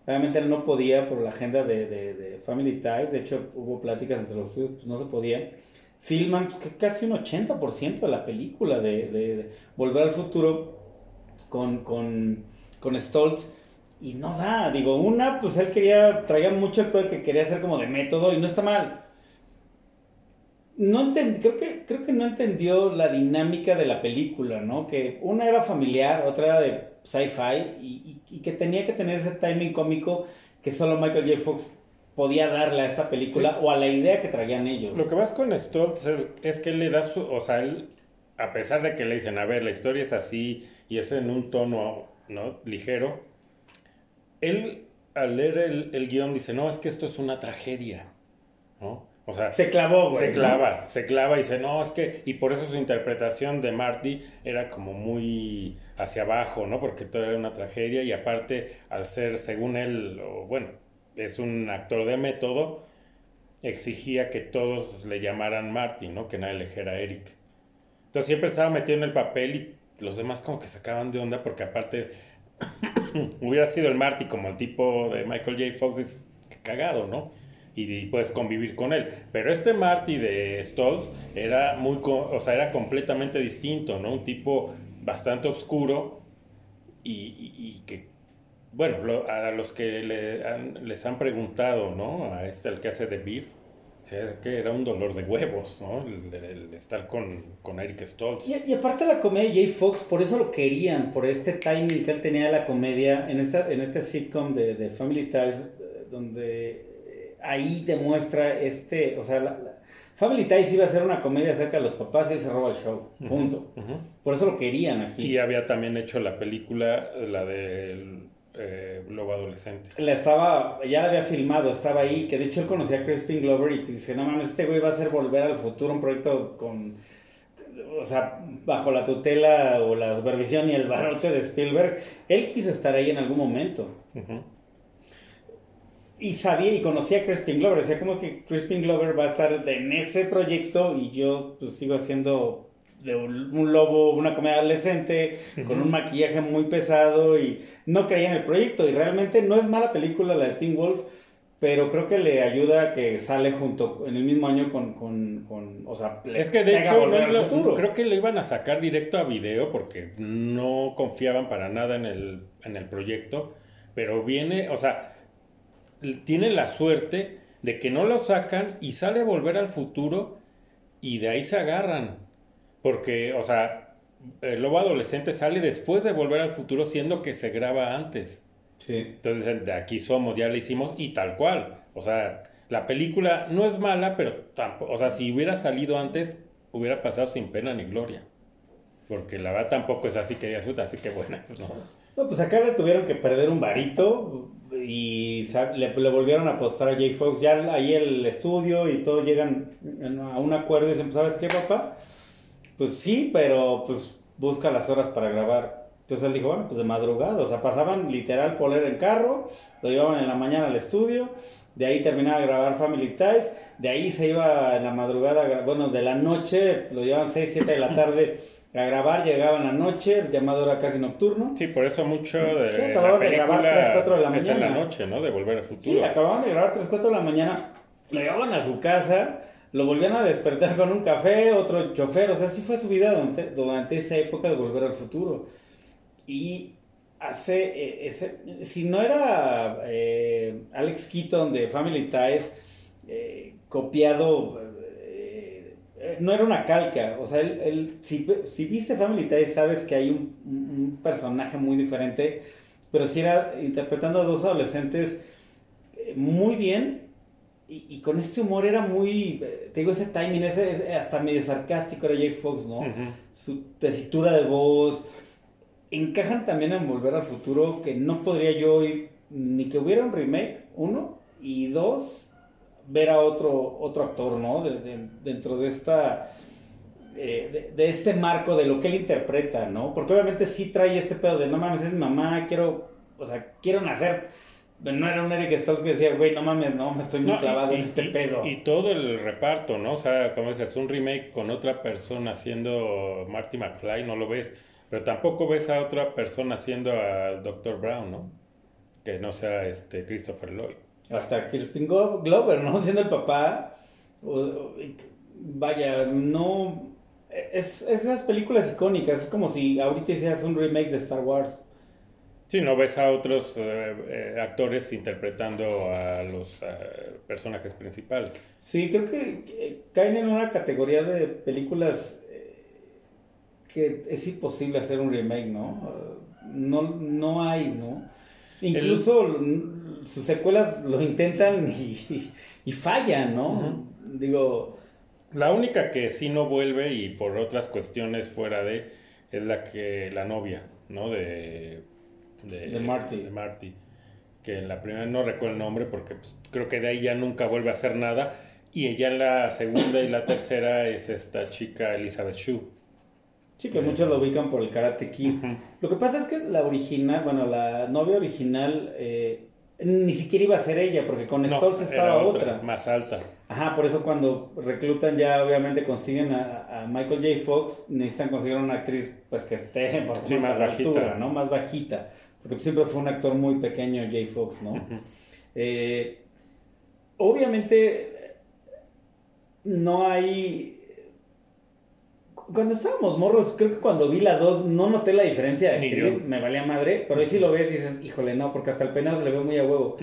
Obviamente él no podía por la agenda de, de, de Family Ties, de hecho hubo pláticas entre los estudios, pues no se podía. Filman pues, que casi un 80% de la película de, de Volver al Futuro con, con, con Stoltz y no da. Digo, una, pues él quería, traía mucho el pedo que quería hacer como de método y no está mal. No entendí, creo que, creo que no entendió la dinámica de la película, ¿no? Que una era familiar, otra era de sci-fi y, y, y, que tenía que tener ese timing cómico que solo Michael J. Fox podía darle a esta película sí. o a la idea que traían ellos. Lo que vas con Stoltz es que él le da su, o sea, él, a pesar de que le dicen, a ver, la historia es así y es en un tono, ¿no? Ligero, él al leer el, el guion dice, no, es que esto es una tragedia, ¿no? O sea, se clavó, güey. Se clava, ¿no? se clava y dice, no, es que, y por eso su interpretación de Marty era como muy hacia abajo, ¿no? Porque todo era una tragedia y aparte, al ser, según él, bueno, es un actor de método, exigía que todos le llamaran Marty, ¿no? Que nadie le dijera Eric. Entonces siempre estaba metido en el papel y los demás como que sacaban de onda porque aparte hubiera sido el Marty como el tipo de Michael J. Fox, es cagado, ¿no? Y, y, puedes convivir con él. Pero este Marty de Stoltz era muy, o sea, era completamente distinto, ¿no? Un tipo bastante oscuro y, y, que, bueno, a los que le han, les han preguntado, ¿no? A este, el que hace de Beef, sea, que era un dolor de huevos, ¿no? El, el, el estar con, con, Eric Stoltz. Y, y, aparte la comedia de Jay Fox, por eso lo querían, por este timing que él tenía de la comedia, en, esta, en este sitcom de, de Family Ties, donde ahí demuestra este, o sea, la, la Family Ties iba a ser una comedia acerca de los papás y él se roba el show, punto. Uh -huh, uh -huh. Por eso lo querían aquí. Y había también hecho la película, la del eh, Lobo Adolescente. La estaba, ya la había filmado, estaba ahí, que de hecho él conocía a Crispin Glover y dice, no mames, este güey va a hacer Volver al Futuro, un proyecto con, o sea, bajo la tutela o la supervisión y el barote de Spielberg. Él quiso estar ahí en algún momento. Uh -huh y sabía y conocía a Crispin Glover, decía como que Crispin Glover va a estar en ese proyecto y yo pues sigo haciendo de un, un lobo, una comedia adolescente, uh -huh. con un maquillaje muy pesado y no creía en el proyecto y realmente no es mala película la de Teen Wolf, pero creo que le ayuda que sale junto en el mismo año con, con, con o sea, es que de hecho no lo, creo que lo iban a sacar directo a video porque no confiaban para nada en el, en el proyecto, pero viene, o sea, tiene la suerte de que no lo sacan y sale a volver al futuro y de ahí se agarran. Porque, o sea, el lobo adolescente sale después de volver al futuro siendo que se graba antes. Sí. Entonces, de aquí somos, ya lo hicimos y tal cual. O sea, la película no es mala, pero tampoco, o sea, si hubiera salido antes, hubiera pasado sin pena ni gloria. Porque la verdad tampoco es así que digas, así que buenas, ¿no? No, pues acá le tuvieron que perder un varito y le, le, volvieron a apostar a Jay Fox. Ya ahí el estudio y todo llegan a un acuerdo y dicen, ¿sabes qué, papá? Pues sí, pero pues busca las horas para grabar. Entonces él dijo, bueno, pues de madrugada. O sea, pasaban literal poler en carro, lo llevaban en la mañana al estudio, de ahí terminaba de grabar Family Ties, de ahí se iba en la madrugada, bueno, de la noche, lo llevaban 6, 7 de la tarde a grabar, llegaban la noche, el llamado era casi nocturno. Sí, por eso mucho de sí, la de grabar 3, 4 de la mañana. Es en la noche, ¿no? De Volver al Futuro. Sí, acababan de grabar 3, 4 de la mañana, lo llevaban a su casa, lo volvían a despertar con un café, otro chofer, o sea, así fue su vida durante, esa época de Volver al Futuro. Y hace, eh, ese, si no era eh, Alex Keaton de Family Ties, eh, copiado no era una calca, o sea, él, si, si, viste Family Ties sabes que hay un, un, personaje muy diferente pero sí era interpretando a dos adolescentes muy bien y, con este humor era muy, eh, te digo, ese timing, ese, hasta medio sarcástico era Jay Fox, ¿no? Su tesitura de voz. Encajan también en Volver al Futuro, que no podría yo ni que hubiera un remake, uno, y dos, ver a otro, otro actor, ¿no? dentro de esta... Eh, de, este marco de lo que él interpreta, ¿no? Porque obviamente sí trae este pedo de no mames, es mi mamá, quiero, o sea, quiero nacer no era un Eric Stoltz que decía, güey, no mames, no, me estoy muy clavado en este pedo. Y todo el reparto, ¿no? O sea, como dices, un remake con otra persona haciendo Marty McFly, no lo ves. Pero tampoco ves a otra persona haciendo al Dr. Brown, ¿no? Que no sea este Christopher Lloyd. Hasta Crispin Glover, ¿no? Siendo el papá. vaya, no. Es, es esas películas icónicas. Es como si ahorita hicieras un remake de Star Wars. Sí, no ves a otros eh, eh, actores interpretando a los eh, personajes principales. Sí, creo que caen en una categoría de películas que es imposible hacer un remake, ¿no? No, no hay, ¿no? Incluso sus secuelas lo intentan y, fallan, ¿no? Digo... La única que sí no vuelve y por otras cuestiones fuera de es la que la novia, ¿no? De de, Marty. de Marty. Que en la primera no recuerdo el nombre porque pues, creo que de ahí ya nunca vuelve a hacer nada. Y ella en la segunda y la tercera es esta chica Elizabeth Shue. Sí, que muchos lo ubican por el Karate Kid. Lo que pasa es que la original, bueno, la novia original eh, ni siquiera iba a ser ella, porque con Stoltz estaba otra, Más alta. Ajá, por eso cuando reclutan ya obviamente consiguen a, Michael J. Fox, necesitan conseguir una actriz pues que esté por más, bajita. ¿no? Más bajita porque siempre fue un actor muy pequeño, Jay Fox, ¿no? Eh, obviamente no hay... Cuando estábamos morros, creo que cuando vi la 2 no noté la diferencia. me valía madre, pero ahí sí lo ves y dices, híjole, no, porque hasta el penazo le veo muy a huevo.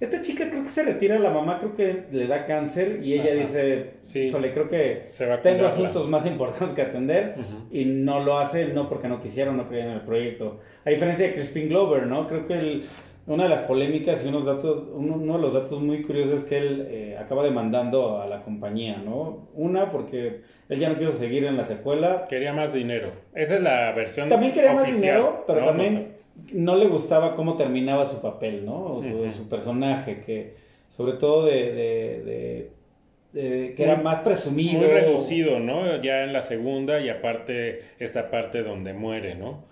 Esta chica creo que se retira, la mamá creo que le da cáncer y ella dice, híjole, creo que tengo asuntos más importantes que atender y no lo hace, no porque no quisieron, no creían en el proyecto. A diferencia de Crispin Glover, ¿no? Creo que el una de las polémicas y unos datos, uno, de los datos muy curiosos es que él eh, acaba demandando a la compañía, ¿no? Una, porque él ya no quiso seguir en la secuela. Quería más dinero. Esa es la versión También quería más dinero, pero también no, le gustaba cómo terminaba su papel, ¿no? Su, su personaje, que sobre todo de, que era más presumido. Muy reducido, ¿no? Ya en la segunda y aparte esta parte donde muere, ¿no?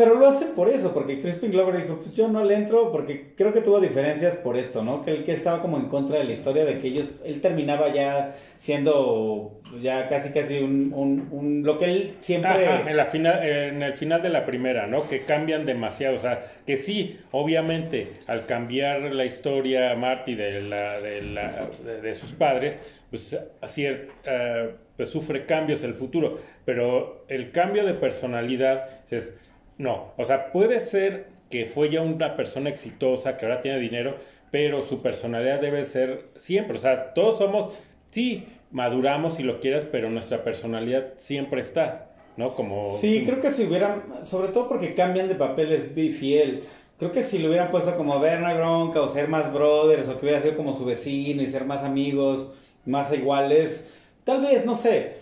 Pero lo hacen por eso, porque Crispin Glover dijo, pues yo no le entro, porque creo que tuvo diferencias por esto, ¿no? Que él que estaba como en contra de la historia de que ellos, él terminaba ya siendo pues, ya casi casi un, lo que él siempre... En, la final, en el final de la primera, ¿no? Que cambian demasiado, o sea, que sí, obviamente, al cambiar la historia Marty de, la, de, sus padres, pues uh, sufre cambios el futuro, pero el cambio de personalidad es no, o sea, puede ser que fue ya una persona exitosa, que ahora tiene dinero, pero su personalidad debe ser siempre. O sea, todos somos, sí, maduramos si lo quieres, pero nuestra personalidad siempre está, ¿no? Como... Sí, creo que si hubieran, sobre todo porque cambian de papeles fiel. Creo que si lo hubieran puesto como ver bronca o ser más brothers o que hubiera sido como su vecino y ser más amigos, más iguales, tal vez, no sé,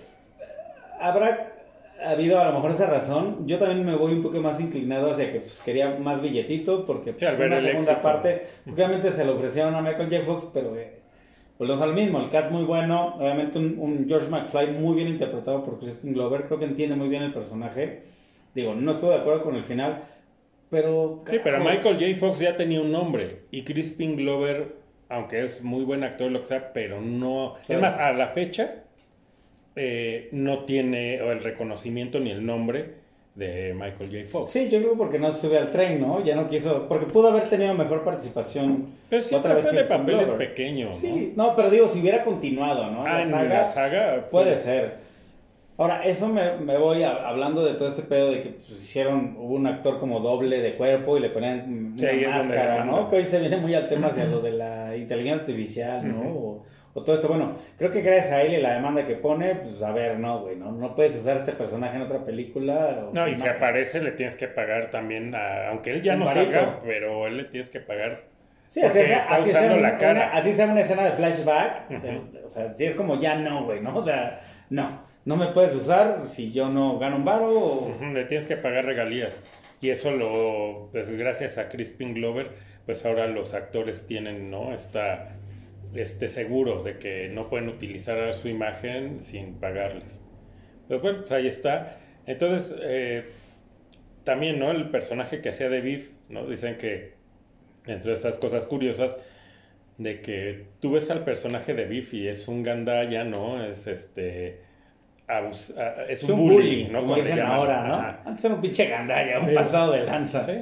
habrá ha habido a lo mejor esa razón. Yo también me voy un poco más inclinado hacia que pues, quería más billetito, porque sí, pues, una segunda parte, obviamente se lo ofrecieron a Michael J. Fox, pero eh, volvemos al mismo, el cast muy bueno, obviamente un, George McFly muy bien interpretado por Crispin Glover, creo que entiende muy bien el personaje. Digo, no estoy de acuerdo con el final, pero... Sí, pero Michael J. Fox ya tenía un nombre, y Crispin Glover, aunque es muy buen actor, lo que sea, pero no... Es más, a la fecha eh, no tiene el reconocimiento ni el nombre de Michael J. Fox. Sí, yo creo porque no se sube al tren, ¿no? Ya no quiso, porque pudo haber tenido mejor participación. Pero sí, otra vez de papeles pequeños. Sí, ¿no? pero digo, si hubiera continuado, ¿no? Ah, la la saga puede ser. Ahora, eso me, me voy hablando de todo este pedo de que pues, hicieron, hubo un actor como doble de cuerpo y le ponían una máscara, ¿no? Que hoy se viene muy al tema hacia lo de la inteligencia artificial, ¿no? o todo esto. Bueno, creo que gracias a él y la demanda que pone, pues a ver, no, güey, no, no puedes usar este personaje en otra película. no, y si aparece le tienes que pagar también, aunque él ya no salga, pero él le tienes que pagar. Sí, así, sea, así, sea la cara. así sea una escena de flashback, o sea, si es como ya no, güey, ¿no? O sea, no, no me puedes usar si yo no gano un varo. O... Le tienes que pagar regalías. Y eso lo, pues gracias a Crispin Glover, pues ahora los actores tienen, ¿no? Esta este, seguro de que no pueden utilizar su imagen sin pagarles. Pues bueno, pues ahí está. Entonces, eh, también, ¿no? El personaje que hacía de Viv, ¿no? Dicen que, entre esas cosas curiosas, de que tú ves al personaje de Biff y es un gandaya, ¿no? Es este... es un, bully, ¿no? Como dicen ahora, ¿no? Antes era un pinche gandaya, un pasado de lanza. ¿sí?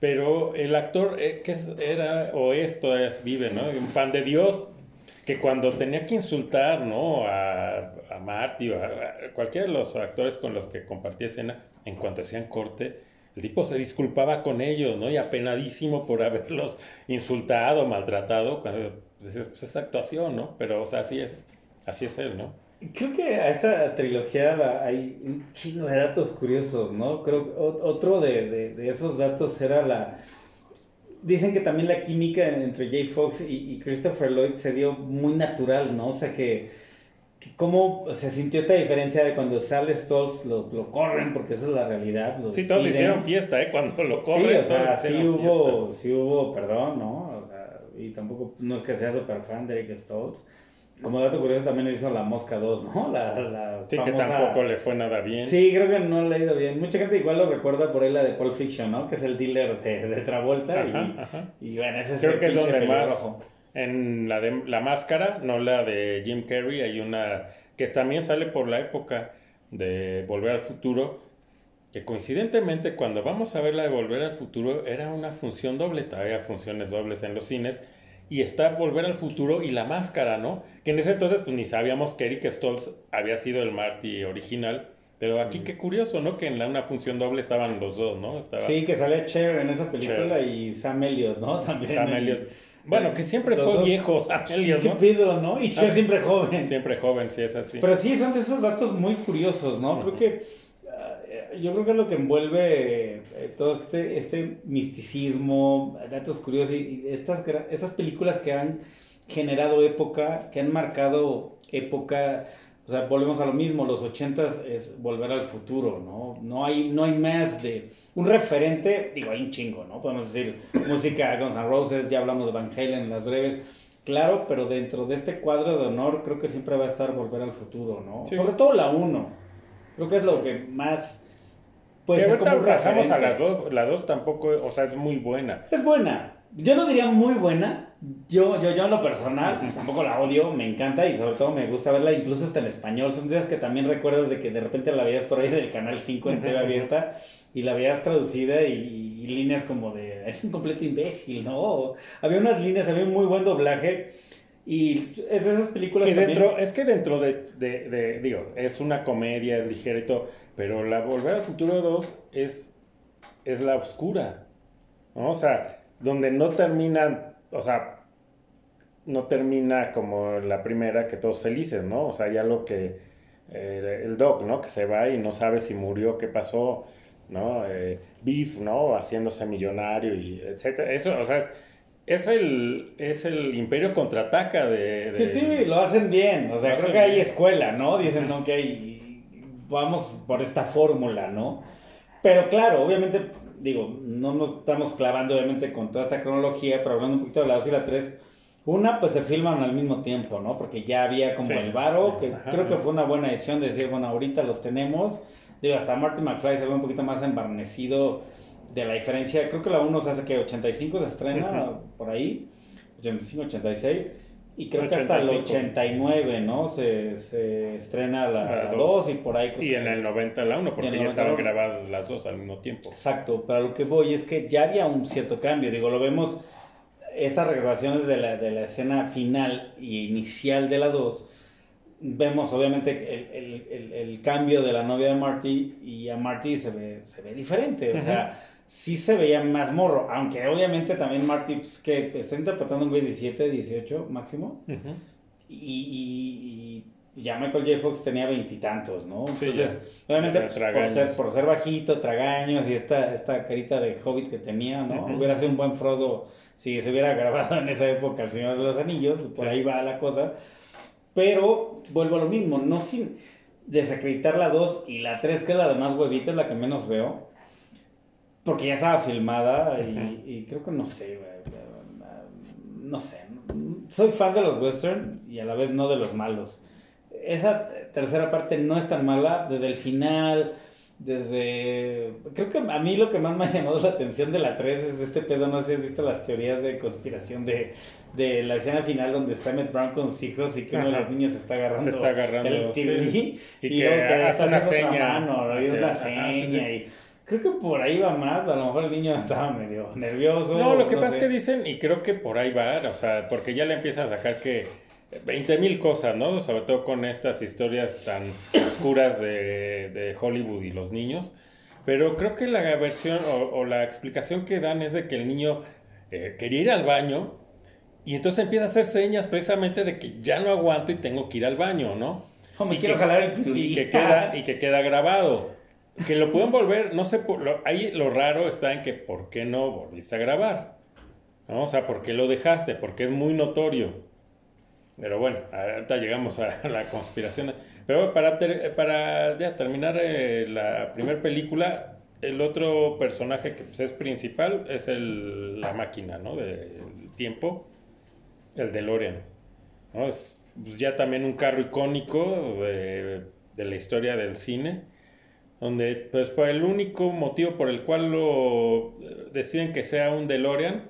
Pero el actor eh, que era o es todavía vive, ¿no? Un pan de Dios que cuando tenía que insultar, ¿no? A, a Marty o a, cualquiera de los actores con los que compartía escena, en cuanto hacían corte, el tipo se disculpaba con ellos, ¿no? Y apenadísimo por haberlos insultado, maltratado, cuando decías, pues es actuación, ¿no? Pero, o sea, así es, así es él, ¿no? Creo que a esta trilogía hay un chingo de datos curiosos, ¿no? Creo que otro de, de, esos datos era la... Dicen que también la química entre Jay Fox y, Christopher Lloyd se dio muy natural, ¿no? O sea que, cómo se sintió esta diferencia de cuando sale Stoltz lo, lo corren, porque esa es la realidad. sí, todos hicieron fiesta, ¿eh? Cuando lo corren. Sí, o sea, sí hubo, sí hubo perdón, ¿no? O sea, y tampoco, no es que sea súper fan de Eric Stoltz como dato curioso también le hizo La Mosca 2, ¿no? La, la sí, que tampoco le fue nada bien. Sí, creo que no le ha ido bien. Mucha gente igual lo recuerda por ahí la de Pulp Fiction, ¿no? Que es el dealer de, de Travolta. y, y, bueno, ese es Creo que es donde más... En la de La Máscara, no la de Jim Carrey, hay una que también sale por la época de Volver al Futuro, que coincidentemente cuando vamos a ver la de Volver al Futuro era una función doble, todavía funciones dobles en los cines, y está Volver al Futuro y La Máscara, ¿no? Que en ese entonces pues ni sabíamos que Eric Stoltz había sido el Marty original. Pero aquí qué curioso, ¿no? Que en la, una función doble estaban los dos, ¿no? Estaba sí, que sale Cher en esa película y Sam Elliott, ¿no? También. Sam Elliott. Bueno, que siempre fue viejo Sam Elliott, ¿no? pido, ¿no? Y Cher ah, siempre joven. Siempre joven, sí, es así. Pero sí, son de esos datos muy curiosos, ¿no? Creo que yo creo que es lo que envuelve eh, todo este, este misticismo, datos curiosos y, estas, estas películas que han generado época, que han marcado época, o sea, volvemos a lo mismo, los ochentas es volver al futuro, ¿no? No hay, no hay más de un referente, digo, hay un chingo, ¿no? Podemos decir música Guns N' Roses, ya hablamos de Van Halen en las breves, claro, pero dentro de este cuadro de honor creo que siempre va a estar volver al futuro, ¿no? Sobre todo la 1, creo que es lo que más pues que ahorita pasamos a las dos, la dos tampoco, o sea, es muy buena. Es buena. Yo no diría muy buena. Yo, yo, yo en lo personal, tampoco la odio, me encanta y sobre todo me gusta verla incluso hasta en español. Son días que también recuerdas de que de repente la veías por ahí del canal 5 en TV abierta y la veías traducida y, líneas como de, es un completo imbécil, ¿no? Había unas líneas, había un muy buen doblaje. Y es de esas películas que dentro, es que dentro de, de, de, digo, es una comedia, es ligera y todo, pero la Volver al Futuro 2 es, es la oscura. ¿no? O sea, donde no terminan, o sea, no termina como la primera, que todos felices, ¿no? O sea, ya lo que. Eh, el Doc, ¿no? Que se va y no sabe si murió, qué pasó, ¿no? Eh, Beef, ¿no? Haciéndose millonario y etcétera. Eso, o sea, es, el, es el imperio contraataca de, Sí, sí, lo hacen bien. O sea, creo que hay escuela, ¿no? Dicen, ok, vamos por esta fórmula, ¿no? Pero claro, obviamente, digo, no nos estamos clavando obviamente con toda esta cronología, pero hablando un poquito de la 2 y la 3, una, pues se filman al mismo tiempo, ¿no? Porque ya había como el varo, que creo que fue una buena decisión decir, bueno, ahorita los tenemos. Digo, hasta Marty McFly se ve un poquito más embarnecido de la diferencia. Creo que la 1 se hace que 85 se estrena por ahí, 85, 86. Y creo que hasta el 89, ¿no? Se, se estrena la 2 y por ahí. y en el 90 la 1, porque ya estaban grabadas las dos al mismo tiempo. Exacto, pero lo que voy es que ya había un cierto cambio. Digo, lo vemos, estas regrabaciones de la, de la escena final y inicial de la 2. Vemos obviamente el, el, el, cambio de la novia de Marty y a Marty se ve, se ve diferente. O sea sí se veía más morro, aunque obviamente también Marty, pues, que está interpretando un güey 17, 18 máximo. y, y ya Michael J. Fox tenía veintitantos, ¿no? Sí, Entonces, ya. obviamente pues, por, ser, por ser bajito, tragaños y esta, esta carita de hobbit que tenía, ¿no? Hubiera sido un buen Frodo si se hubiera grabado en esa época El Señor de los Anillos, por Sí. ahí va la cosa. Pero vuelvo a lo mismo, no sin desacreditar la 2 y la 3, que es la de más huevita, es la que menos veo. Porque ya estaba filmada y, y creo que no sé, güey, no sé. Soy fan de los western y a la vez no de los malos. Esa tercera parte no es tan mala desde el final, desde... Creo que a mí lo que más me ha llamado la atención de la 3 es este pedo, no sé si has visto las teorías de conspiración de, de la escena final donde está Emmett Brown con sus hijos y que uno de los niños está agarrando, Se está agarrando, el TV sí. Y y, que que hace una seña mano, y hacia- una seña y creo que por ahí va más, a lo mejor el niño estaba medio nervioso. No, lo que no pasa sé. es que dicen, y creo que por ahí va, o sea, porque ya le empiezan a sacar que 20 mil cosas, ¿no? Sobre todo con estas historias tan oscuras de, de Hollywood y los niños. Pero creo que la versión o, o la explicación que dan es de que el niño eh, quería ir al baño y entonces empieza a hacer señas precisamente de que ya no aguanto y tengo que ir al baño, ¿no? Oh, me y quiero que- jalar el y que queda y que queda grabado que lo pueden volver no sé por ahí lo raro está en que por qué no volviste a grabar ¿no? o sea por qué lo dejaste porque es muy notorio pero bueno ahorita llegamos a la conspiración pero para para ya terminar eh, la primera película el otro personaje que pues, es principal es el, la máquina ¿no? del tiempo el DeLorean ¿no? Es pues, ya también un carro icónico de, de la historia del cine, donde pues por el único motivo por el cual lo eh, deciden que sea un DeLorean,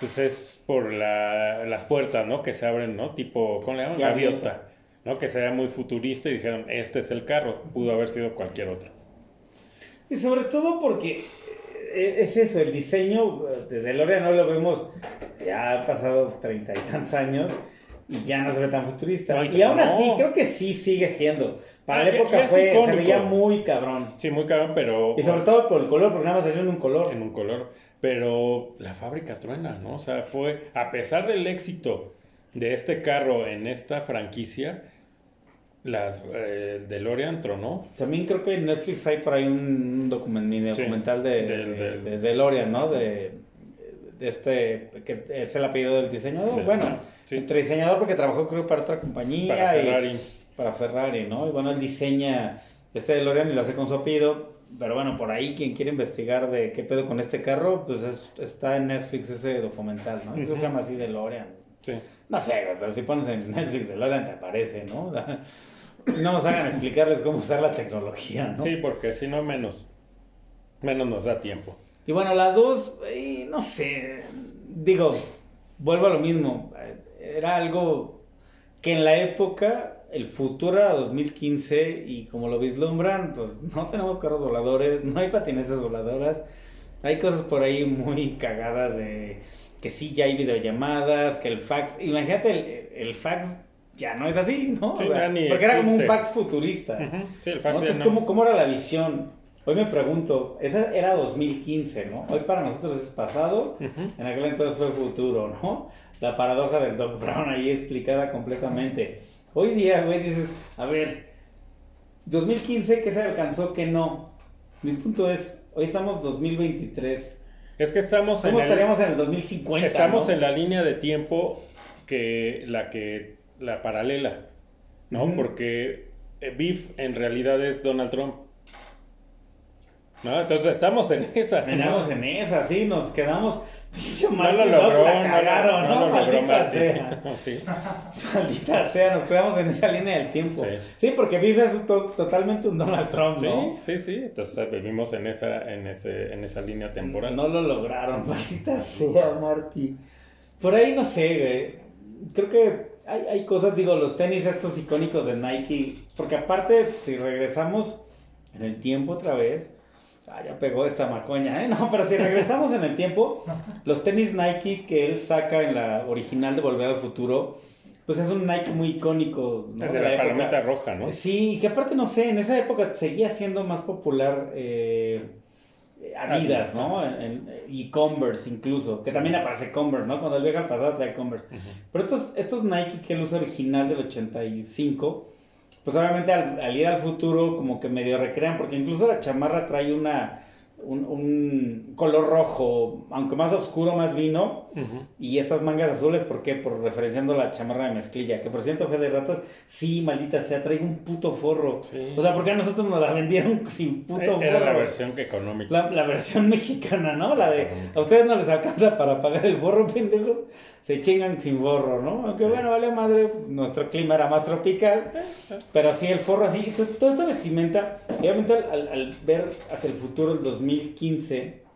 pues es por la- las puertas, ¿no? Que se abren, ¿no? Tipo, ¿cómo le llaman? Gaviota. ¿no? Que se vea muy futurista y dijeron, este es el carro, pudo haber sido cualquier otro. Y sobre todo porque eh, es eso, el diseño eh, de DeLorean no lo vemos, ya ha pasado treinta y tantos años y ya no se ve tan futurista. Y aún no. así, creo que sí sigue siendo. Para Ah, la época fue, se icónico. veía muy cabrón. Sí, muy cabrón, pero... Y sobre todo por el color, porque nada más salió en un color. en un color. Pero la fábrica truena, ¿no? O sea, fue, a pesar del éxito de este carro en esta franquicia, la, eh, el DeLorean tronó. También creo que en Netflix hay por ahí un document- mini Sí, documental de, del- de, del- de DeLorean, ¿no? De, de este, que es el apellido del diseñador. Bueno, sí. entre diseñador porque trabajó creo para otra compañía. Para y- Ferrari. para Ferrari, ¿no? Y bueno, él diseña este DeLorean y lo hace con su apellido. Pero bueno, por ahí quien quiere investigar de qué pedo con este carro, pues es- está en Netflix ese documental, ¿no? Creo que se llama así DeLorean. Sí. No sé, pero si pones en Netflix DeLorean te aparece, ¿no? No nos hagan explicarles cómo usar la tecnología, ¿no? Sí, porque si no, menos. Menos nos da tiempo. Y bueno, la 2, no sé, digo, vuelvo a lo mismo, eh, era algo que en la época, el futuro era 2015 y como lo vislumbran, pues no tenemos carros voladores, no hay patinetas voladoras, hay cosas por ahí muy cagadas de que sí, ya hay videollamadas, que el fax, imagínate, el, el fax ya no es así, ¿no? Sí, O sea, ya ni porque era como un fax futurista. Sí, el ¿no? fax ya Entonces, no. ¿cómo, ¿cómo era la visión? Hoy me pregunto, esa era 2015, ¿no? Hoy para nosotros es pasado, en aquel entonces fue futuro, ¿no? La paradoja del Doc Brown ahí explicada completamente. Hoy día, güey, dices, a ver, 2015, ¿qué se alcanzó? ¿Qué no? Mi punto es, hoy estamos 2023. Es que estamos en ¿Cómo el- estaríamos en el 2050? Estamos no? en la línea de tiempo que la que la paralela, ¿no? Ujú. Porque eh, Biff en realidad es Donald Trump. ¿No? Entonces estamos en esa. Venamos en esa, sí, nos quedamos... No lo logró, la no lo- cagaron, no ¿no? lo Maldita sea. Sí. Maldita sea, nos quedamos en esa línea del tiempo. Sí. Sí, porque un to- totalmente un Donald Trump, Sí, ¿no? sí, sí. Entonces eh, vivimos en esa, en ese, en esa línea temporal. No lo lograron, maldita sea, Marty. Por ahí no sé, güey. Creo que hay, hay cosas, digo, los tenis estos icónicos de Nike. Porque aparte, si regresamos en el tiempo otra vez. Ah, ya pegó esta macoña, ¿eh? No, pero si regresamos en el tiempo, los tenis Nike que él saca en la original de Volver al Futuro, pues es un Nike muy icónico. ¿no? El de la, época. palomita roja, ¿no? Sí, y que aparte no sé, en esa época seguía siendo más popular eh, Adidas, ¿no? y Converse incluso, que también aparece Converse, ¿no? Cuando el viaja al pasado trae Converse. Pero estos, estos Nike, que el uso original del 85, pues obviamente al, al, ir al futuro como que medio recrean, porque incluso la chamarra trae una un, color rojo, aunque más oscuro, más vino. Y estas mangas azules, ¿por qué? Por referenciando la chamarra de mezclilla. Que por cierto, fe de ratas, sí, maldita sea, trae un puto forro. O sea, ¿por qué a nosotros nos la vendieron sin puto forro? Era la versión económica. La, versión mexicana, ¿no? La de, a ustedes no les alcanza para pagar el forro, pendejos. Se chingan sin forro, ¿no? Aunque bueno, vale madre, nuestro clima era más tropical. Pero sí, el forro así. Entonces, toda esta vestimenta, obviamente al, al ver hacia el futuro, el 2000 2015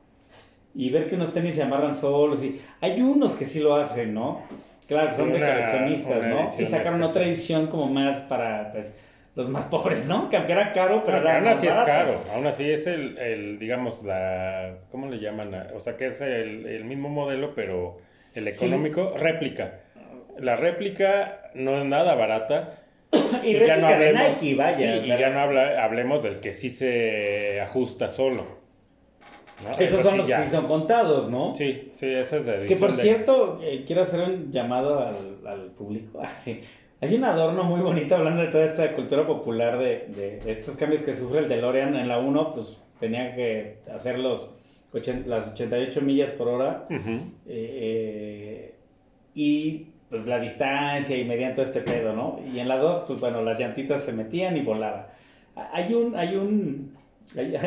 y ver que unos tenis se amarran solos y hay unos que sí lo hacen, ¿no? Claro, que son de coleccionistas, ¿no? Y sacaron otra edición como más para pues, los más pobres, ¿no? Que aunque era caro, pero aún así es caro, aún así es el, el, digamos, la, ¿cómo le llaman? O sea, que es el, el mismo modelo, pero el económico, réplica. La réplica no es nada barata. y, ya no hablemos, Nike, vaya. y ya no habla, hablemos del que sí se ajusta solo. Esos son los que son contados, ¿no? Sí, sí, eso es de Que por cierto, eh, quiero hacer un llamado al, al público. Ah, sí. Hay un adorno muy bonito hablando de toda esta cultura popular de, de, estos cambios que sufre el DeLorean en la 1, pues tenía que hacer los las 88 millas por hora. Eh, eh, y pues la distancia y mediante este pedo, ¿no? Y en la 2, pues bueno, las llantitas se metían y volaba. Hay un, hay un,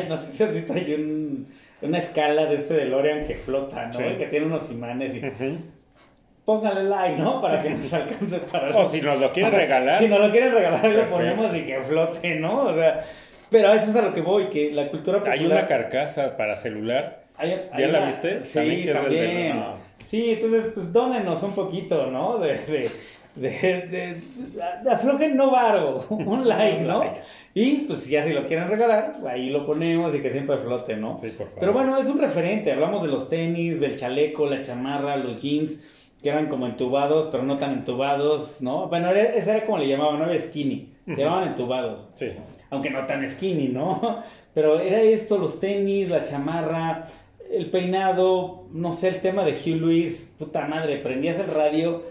no sé si has visto, hay un una escala de este DeLorean que flota, ¿no? Que tiene unos imanes y... Póngale like, ¿no? Para que nos alcance para... O si nos lo quieren regalar. Si nos lo quieren regalar, lo ponemos y que flote, ¿no? O sea... Pero eso es a lo que voy, que la cultura popular... Hay una carcasa para celular. ¿Ya la viste? Sí, también. Sí, entonces, pues dónenos un poquito, ¿no? de, de, de, de aflojen no varo, un like, ¿no? Y pues ya si lo quieren regalar, ahí lo ponemos y que siempre flote, ¿no? Sí, por favor. Pero bueno, es un referente, hablamos de los tenis, del chaleco, la chamarra, los jeans, que eran como entubados, pero no tan entubados, ¿no? Bueno, esa era como le llamaban, no era skinny, se llamaban entubados. Sí. Aunque no tan skinny, ¿no? Pero era esto, los tenis, la chamarra, el peinado, no sé, el tema de Hugh Lewis, puta madre, prendías el radio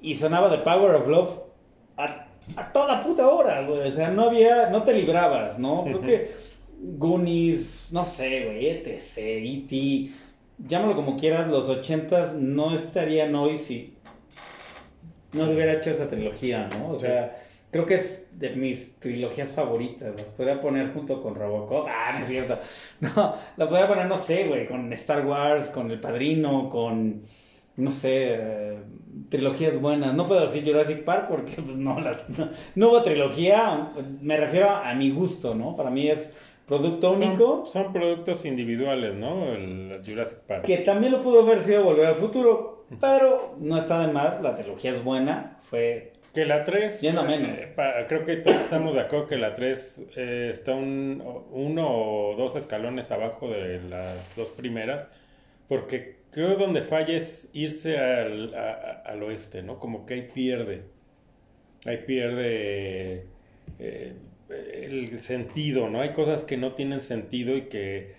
y sonaba The Power of Love a, toda puta hora, güey. O sea, no había, no te librabas, ¿no? Creo que Goonies, no sé, güey, ETC, E.T., llámalo como quieras, los ochentas no estarían hoy si no se hubiera hecho esa trilogía, ¿no? O sea, creo que es de mis trilogías favoritas. Las podría poner junto con Robocop. Ah, no es cierto. No, la podría poner, no sé, güey, con Star Wars, con El Padrino, con no sé, eh, trilogías buenas. No puedo decir Jurassic Park porque pues, no, las, no, hubo trilogía, me refiero a mi gusto, ¿no? Para mí es producto único. Son, productos individuales, ¿no? El Jurassic Park. Que también lo pudo haber sido Volver al Futuro, pero no está de más, la trilogía es buena, fue... Que la 3... Yendo menos. Eh, creo que todos estamos de acuerdo que la 3 eh, está un, uno o dos escalones abajo de las dos primeras, porque creo donde falla es irse al, al, oeste, ¿no? Como que ahí pierde. Ahí pierde eh, el sentido, ¿no? Hay cosas que no tienen sentido y que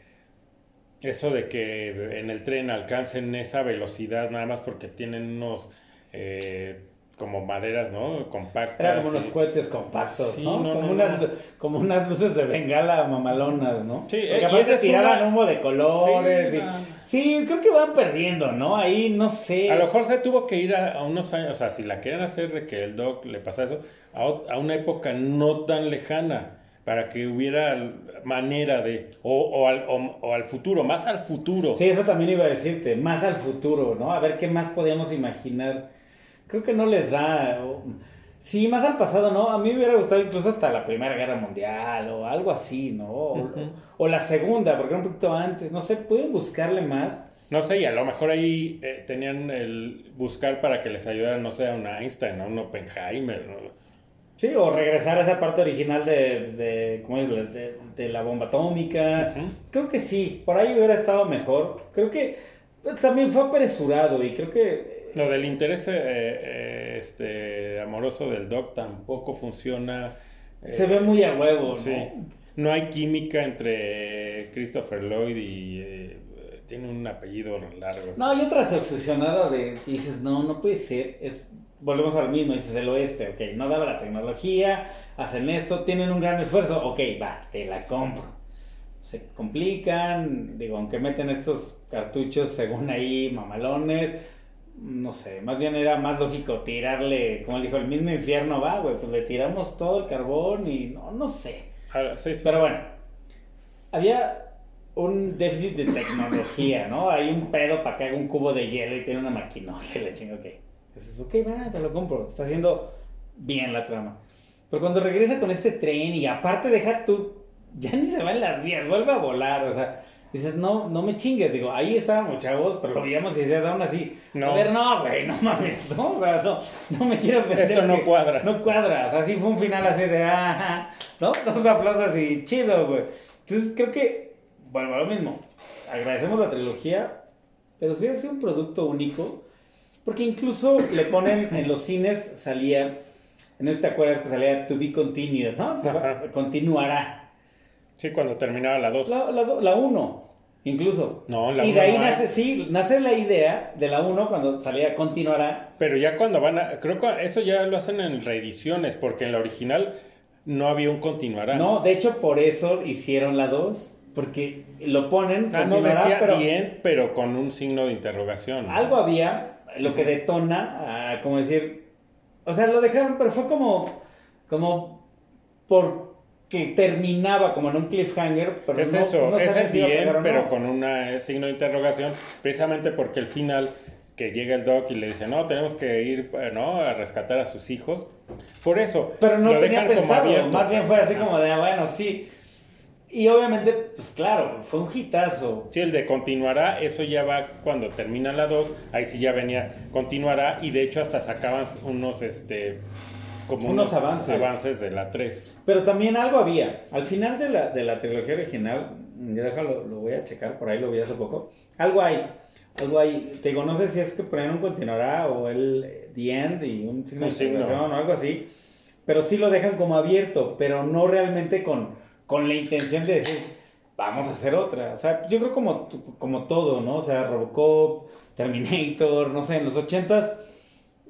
eso de que en el tren alcancen esa velocidad nada más porque tienen unos eh, como maderas, ¿no? Compactas. Eran como unos cohetes compactos, ¿no? como, unas, como unas luces de bengala mamalonas, ¿no? Sí, Porque aparte tiraban humo de colores. Sí, sí, creo que van perdiendo, ¿no? Ahí no sé. A lo mejor se tuvo que ir a, unos años, o sea, si la quieren hacer de que el doc le pasa eso, a, a una época no tan lejana para que hubiera manera de, o, o, al, o, al, futuro, más al futuro. Sí, eso también iba a decirte, más al futuro, ¿no? A ver qué más podíamos imaginar creo que no les da. Sí, más al pasado, ¿no? A mí me hubiera gustado incluso hasta la Primera Guerra Mundial o algo así, ¿no? O, la Segunda, porque era un poquito antes. No sé, pueden buscarle más. No sé, y a lo mejor ahí eh, tenían el buscar para que les ayudara, no sé, a un Einstein, a un Oppenheimer, ¿no? Sí, o regresar a esa parte original de, de ¿cómo es? De, la bomba atómica. Creo que sí, por ahí hubiera estado mejor. Creo que también fue apresurado y creo que lo del interés eh, eh, este, amoroso del Doc tampoco funciona. Se ve muy a huevo, sí. no hay química entre Christopher Lloyd y eh, tiene un apellido largo. No, hay otra obsesionada de dices, no, no puede ser, es volvemos al mismo, dices el oeste, ok, no daba la tecnología, hacen esto, tienen un gran esfuerzo, ok, va, te la compro. Se complican, digo, aunque meten estos cartuchos según ahí, mamalones, no sé, más bien era más lógico tirarle, como él dijo, el mismo infierno va, güey, pues le tiramos todo el carbón y no, no sé. Ah, sí, sí, Pero bueno, había un déficit de tecnología, ¿no? Hay un pedo para que haga un cubo de hielo y tiene una maquinota y le chingo, ok. Dices, ok, va, te lo compro, está haciendo bien la trama. Pero cuando regresa con este tren y aparte deja tú, ya ni se va en las vías, vuelve a volar, o sea, dices, no, no me chingues, digo, ahí estábamos chavos, pero lo veíamos y decías aún así, No. a ver, no, güey, no mames, no, o sea, no, no me quieras vender. Esto no cuadra. No cuadra, o sea, sí fue un final así de, ah, ¿no? Dos aplausos y chido, güey. Entonces creo que, a lo mismo, agradecemos la trilogía, pero si hubiera sido un producto único, porque incluso le ponen en los cines, salía, no si te acuerdas que salía To Be Continued, ¿no? O sea, continuará. Sí, cuando terminaba la 2. La, la, do- la uno, incluso. No, la Y uno de ahí nace, sí, nace la idea de la 1 cuando salía continuará. Pero ya cuando van a. Creo que eso ya lo hacen en reediciones, porque en la original no había un continuará. No, de hecho por eso hicieron la 2, porque lo ponen, Ah, no decía pero bien, pero con un signo de interrogación. algo había, lo que detona, ah, como decir, o sea, lo dejaron, pero fue como, como porque terminaba como en un cliffhanger, pero es no, eso, no es si bien, pero no. con un signo de interrogación, precisamente porque el final que llega el doc y le dice, no, tenemos que ir eh, ¿no? a rescatar a sus hijos. Por eso, Pero no lo tenía dejan como pensado, abierto. más bien fue así como de, ah, bueno, sí. Y obviamente, pues claro, fue un hitazo. Sí, el de continuará, eso ya va cuando termina la 2, ahí sí ya venía continuará y de hecho hasta sacaban unos este como Unos avances. avances de la 3. Pero también algo había. Al final de la, de la trilogía original, ya déjalo, lo voy a checar, por ahí lo vi hace poco. Algo hay. Algo hay. Te digo, no sé si es que ponían un continuará o el eh, The End y un signo Un de interrogación o algo así. Pero sí lo dejan como abierto, pero no realmente con, con la intención de decir, vamos a hacer otra. O sea, yo creo como, como todo, ¿no? O sea, Robocop, Terminator, no sé, en los ochentas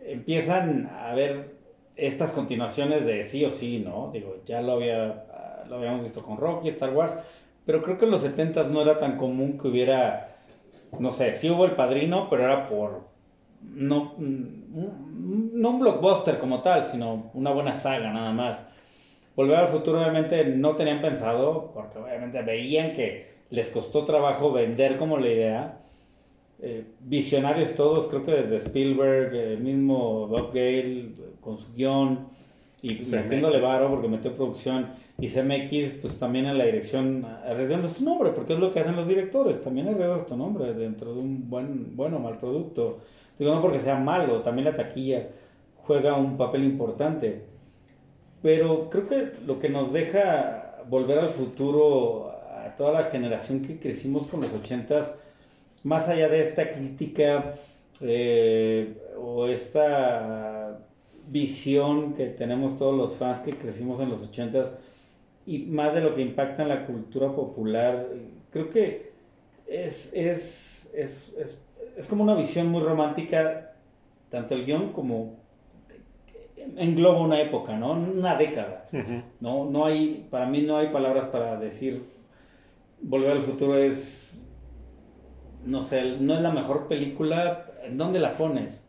empiezan a ver estas continuaciones de sí o sí, ¿no? Digo, ya lo había lo habíamos visto con Rocky, Star Wars, pero creo que en los 70 no era tan común que hubiera no sé, sí hubo El Padrino, pero era por no mm, no un blockbuster como tal, sino una buena saga nada más. Volver al futuro obviamente no tenían pensado, porque obviamente veían que les costó trabajo vender como la idea. Eh, visionarios todos, creo que desde Spielberg, el mismo Bob Gale, eh, con su guion, y CMX. metiéndole varo porque metió producción, y CMX, pues también en la dirección, arriesgando su nombre, porque es lo que hacen los directores, también arriesgas tu nombre dentro de un buen, bueno o mal producto. Digo, no porque sea malo, también la taquilla juega un papel importante. Pero creo que lo que nos deja volver al futuro a toda la generación que crecimos con los ochentas, más allá de esta crítica eh, o esta visión que tenemos todos los fans que crecimos en los ochentas y más de lo que impacta en la cultura popular, creo que es, es, es, es, es como una visión muy romántica, tanto el guion como engloba una época, ¿no? Una década. No, no hay, para mí no hay palabras para decir Volver al futuro es, no sé, no es la mejor película, ¿en dónde la pones?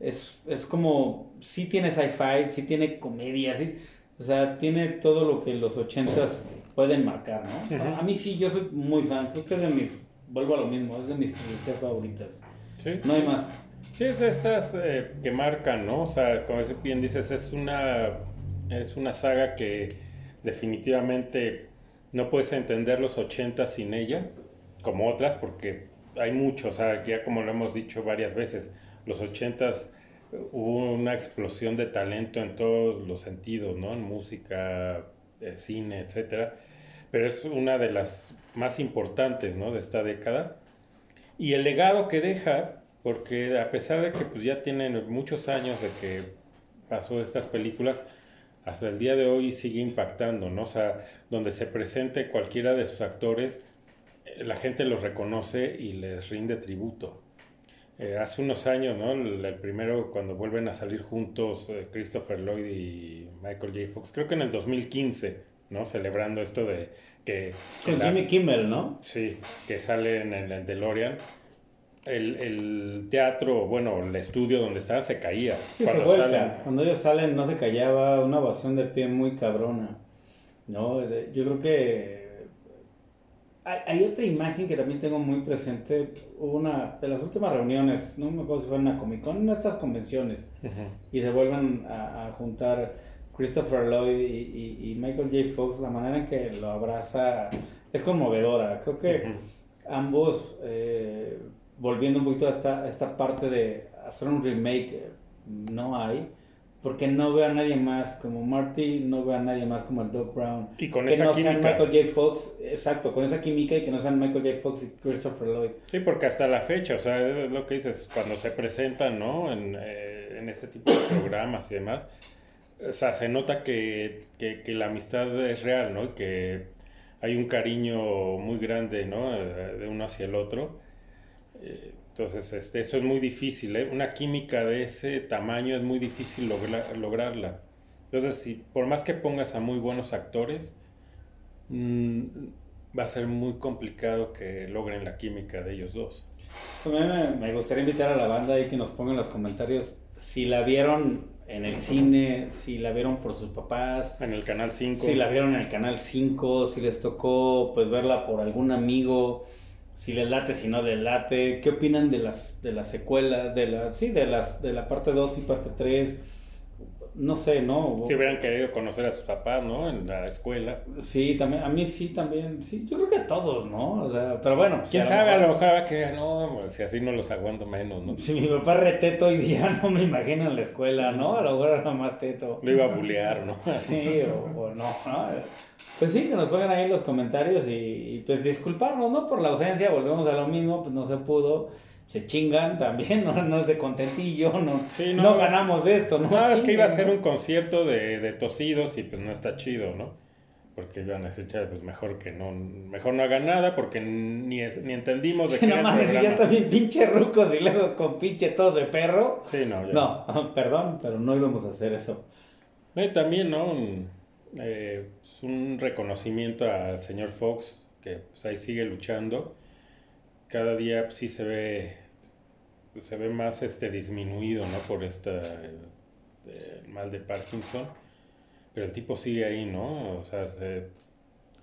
Es, es como, sí tiene sci-fi, sí tiene comedia, sí, o sea, tiene todo lo que los ochentas pueden marcar, ¿no? A mí sí, yo soy muy fan, creo que es de mis, vuelvo a lo mismo, es de mis trilogías favoritas. Sí. No hay más. Sí, es de estas eh, que marcan, ¿no? O sea, como bien dices, es una, es una saga que definitivamente no puedes entender los 80 sin ella, como otras, porque hay mucho, o sea, ya como lo hemos dicho varias veces, los 80 hubo una explosión de talento en todos los sentidos, ¿no? En música, eh, cine, etcétera. Pero es una de las más importantes, ¿no? De esta década. Y el legado que deja, porque a pesar de que pues, ya tienen muchos años de que pasó estas películas, hasta el día de hoy sigue impactando, ¿no? O sea, donde se presente cualquiera de sus actores, la gente los reconoce y les rinde tributo. Eh, hace unos años, ¿no? El, primero, cuando vuelven a salir juntos eh, Christopher Lloyd y Michael J. Fox, creo que en el 2015, ¿no? Celebrando esto de que... Con Jimmy Kimmel, ¿no? Sí, que sale en el DeLorean el, el, teatro, bueno, el estudio donde estaban se caía. Sí, cuando se vuelca. Cuando ellos salen no se callaba, una ovación de pie muy cabrona. ¿no? Yo creo que hay, hay, otra imagen que también tengo muy presente. Hubo una de las últimas reuniones, no me acuerdo si fue en una Comic Con, en estas convenciones, y se vuelven a, juntar Christopher Lloyd y, y, Michael J. Fox. La manera en que lo abraza es conmovedora. Creo que ambos. Eh, volviendo un poquito a esta, esta parte de hacer un remake, no hay. Porque no veo a nadie más como Marty, no veo a nadie más como el Doc Brown. Y con que no Sean Michael J. Fox, exacto, con esa química y que no sean Michael J. Fox y Christopher Lloyd. Sí, porque hasta la fecha, o sea, es lo que dices, cuando se presentan, ¿no? En, eh, en este tipo de programas y demás, o sea, se nota que, que, que, la amistad es real, ¿no? Y que hay un cariño muy grande, ¿no? Eh, de uno hacia el otro. Entonces, este, eso es muy difícil. ¿eh? Una química de ese tamaño es muy difícil lograrla. Entonces, si por más que pongas a muy buenos actores, mm, va a ser muy complicado que logren la química de ellos dos. me, gustaría invitar a la banda y que nos pongan en los comentarios si la vieron en el cine, si la vieron por sus papás. En el Canal 5. Si la vieron en el Canal 5, si les tocó pues verla por algún amigo si les late, si no les late, qué opinan de las de la secuela, de la sí, de las de la parte 2 y parte 3. No sé, ¿no? Si hubieran querido conocer a sus papás, ¿no? En la escuela. Sí, también, a mí sí, también, sí, yo creo que a todos, ¿no? O sea, pero bueno. Pues, ¿Quién sabe? A lo mejor que, no, si así no los aguanto menos, ¿no? Si mi papá reteto hoy día, no me imagino en la escuela, ¿no? A lo mejor era más teto. Lo iba a bullear, ¿no? Sí, o, o no, ¿no? Pues sí, que nos pongan ahí en los comentarios y, pues disculparnos, ¿no? Por la ausencia, volvemos a lo mismo, pues no se pudo. Se chingan también, no, no es de contentillo, no, no, ganamos esto, ¿no? No, es que iba a ser un concierto de, de, tosidos y pues no está chido, ¿no? Porque iban a decir, pues mejor que no, mejor no hagan nada porque ni, ni entendimos de sí, qué no mames, si ya también pinche rucos y luego con pinche todo de perro. Sí, no, ya. No, perdón, pero no íbamos a hacer eso. Eh, también, ¿no? Eh, un reconocimiento al señor Fox, que pues, ahí sigue luchando. Cada día pues, sí se ve, se ve más este, disminuido ¿no? por este mal de Parkinson. Pero el tipo sigue ahí, ¿no? O sea,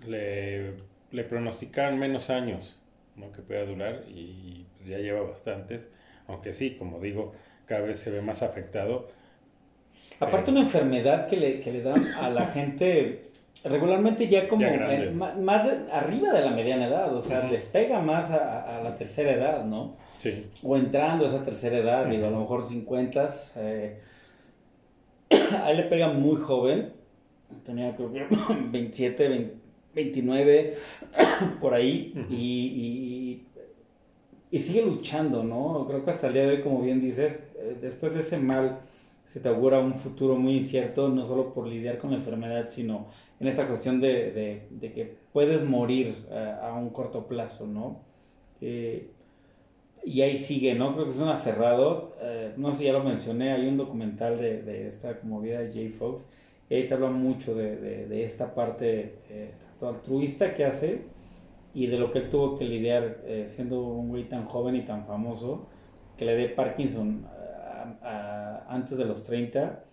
le, le pronosticaron menos años ¿no? que pueda durar y pues, ya lleva bastantes. Aunque sí, como digo, cada vez se ve más afectado Aparte una enfermedad que le, que le dan a la gente regularmente ya como más arriba de la mediana edad, o sea, les pega más a, la tercera edad, ¿no? Sí. O entrando a esa tercera edad, digo, a lo mejor 50, eh, a él le pega muy joven, tenía creo que 27, 29, por ahí, y, y, sigue luchando, ¿no? Creo que hasta el día de hoy, como bien dices, eh, después de ese mal se te augura un futuro muy incierto, no solo por lidiar con la enfermedad, sino en esta cuestión de, que puedes morir eh, a, un corto plazo, ¿no? Eh, y ahí sigue, ¿no? Creo que es un aferrado, eh, no sé si ya lo mencioné, hay un documental de, esta como vida de Jay Fox, y ahí te habla mucho de, esta parte tanto altruista que hace y de lo que él tuvo que lidiar siendo un güey tan joven y tan famoso, que le dé Parkinson antes de los 30,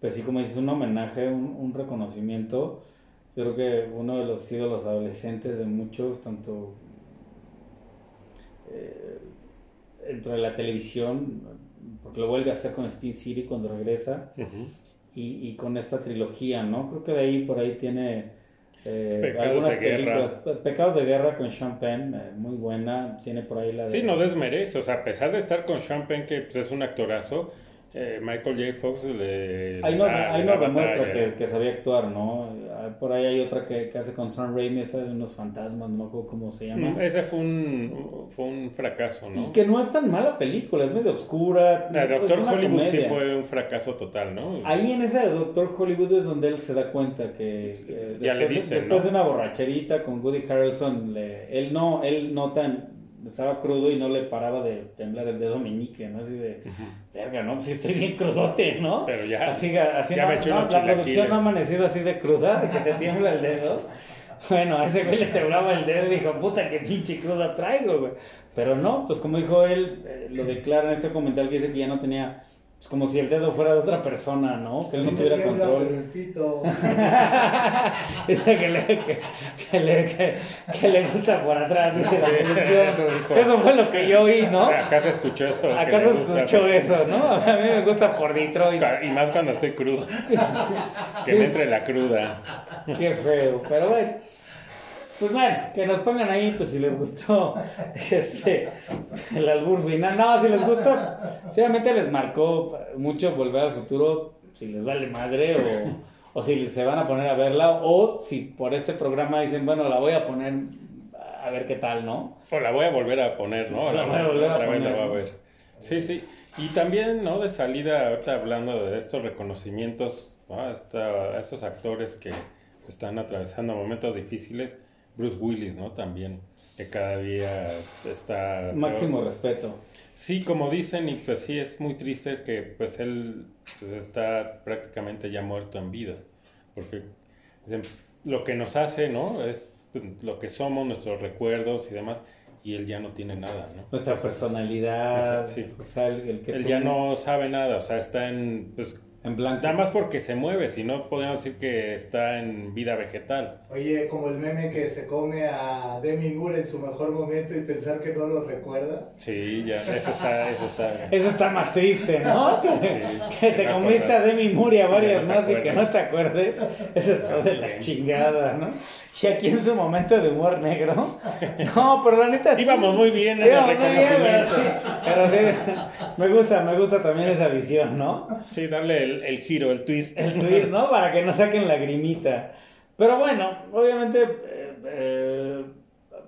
pues sí, como dices, un homenaje, un, reconocimiento. Yo creo que uno de los ídolos adolescentes de muchos, tanto eh, dentro de la televisión, porque lo vuelve a hacer con Spin City cuando regresa, y, con esta trilogía, ¿no? Creo que de ahí por ahí tiene eh, Pecados de Guerra. Pecados de Guerra con Sean Penn, eh, muy buena. Tiene por ahí la de... Sí, no desmerece. O sea, a pesar de estar con Sean Penn, que pues, es un actorazo, eh, Michael J. Fox le... Ahí nos, ah, ahí nos demuestra que, que sabía actuar, ¿no? Ah, Por ahí hay otra que, que hace con Sam Raimi, esa de unos fantasmas, no me acuerdo cómo se llama. Mm, Ese fue un, fue un fracaso, ¿no? Y que no es tan mala película, es medio oscura. La Doctor Hollywood sí fue un fracaso total, ¿no? Ahí en ese Doctor Hollywood es donde él se da cuenta que eh, Ya le de- dicen, después ¿no? de una borracherita con Woody Harrelson, le- él no, él no tan, estaba crudo y no le paraba de temblar el dedo meñique, ¿no? Así de, verga, no, pues estoy bien crudote, ¿no? Pero ya- así, así ya no, me no, unos la producción no ha amanecido así de cruda, de que te tiembla el dedo. Bueno, a ese güey le temblaba el dedo y dijo, puta, qué pinche cruda traigo, güey. Pero no, pues como dijo él, eh, lo declara en este comentario que dice que ya no tenía, pues como si el dedo fuera de otra persona, ¿no? Que él no tuviera control. pero el pito. Dice que le, que, que le, que, que le gusta por atrás, dice la producción. eso fue lo que yo oí, ¿no? Acá se escuchó eso. Acá se escuchó eso, ¿no? A mí me gusta por Detroit. Y más cuando estoy crudo. que me entre la cruda. Qué feo, pero bueno. Pues bueno, que nos pongan ahí, pues si les gustó este el albur final. No, si les gustó, seguramente les marcó mucho volver al futuro, si les vale madre o, o si se van a poner a verla, o si por este programa dicen, bueno, la voy a poner a ver qué tal, ¿no? O la voy a volver a poner, ¿no? La voy a volver a la poner, voy a ver. Sí, sí. Y también, ¿no? De salida, ahorita hablando de estos reconocimientos, ¿no? A esta- a estos actores que están atravesando momentos difíciles. Bruce Willis, ¿no? También, que cada día está... Máximo respeto. Sí, como dicen, y pues sí, es muy triste que pues él pues, está prácticamente ya muerto en vida, porque pues, lo que nos hace, ¿no? Es pues, lo que somos, nuestros recuerdos y demás, y él ya no tiene nada, ¿no? Nuestra Entonces, personalidad, sí. o sea, el, el que Él tú- ya no sabe nada, o sea, está en, pues, en blanco. nada más porque se mueve, si no podríamos decir que está en vida vegetal. Oye, como el meme que se come a Demi Moore en su mejor momento y pensar que no lo recuerda. Sí, ya, eso está, eso está... Eso está más triste, ¿no? Que, Sí, que te comiste a. Demi Moore y a varias no más y que no te acuerdes. Eso está de la chingada, ¿no? Y aquí en su momento de humor negro. No, pero la neta sí. Íbamos muy bien en el Íbamos muy bien, pero reconocimiento. sí, Pero sí, me gusta, me gusta también esa visión, ¿no? Sí, darle el, el giro, el twist. El twist, ¿no? Para que no saquen lagrimita. Pero bueno, obviamente eh, eh,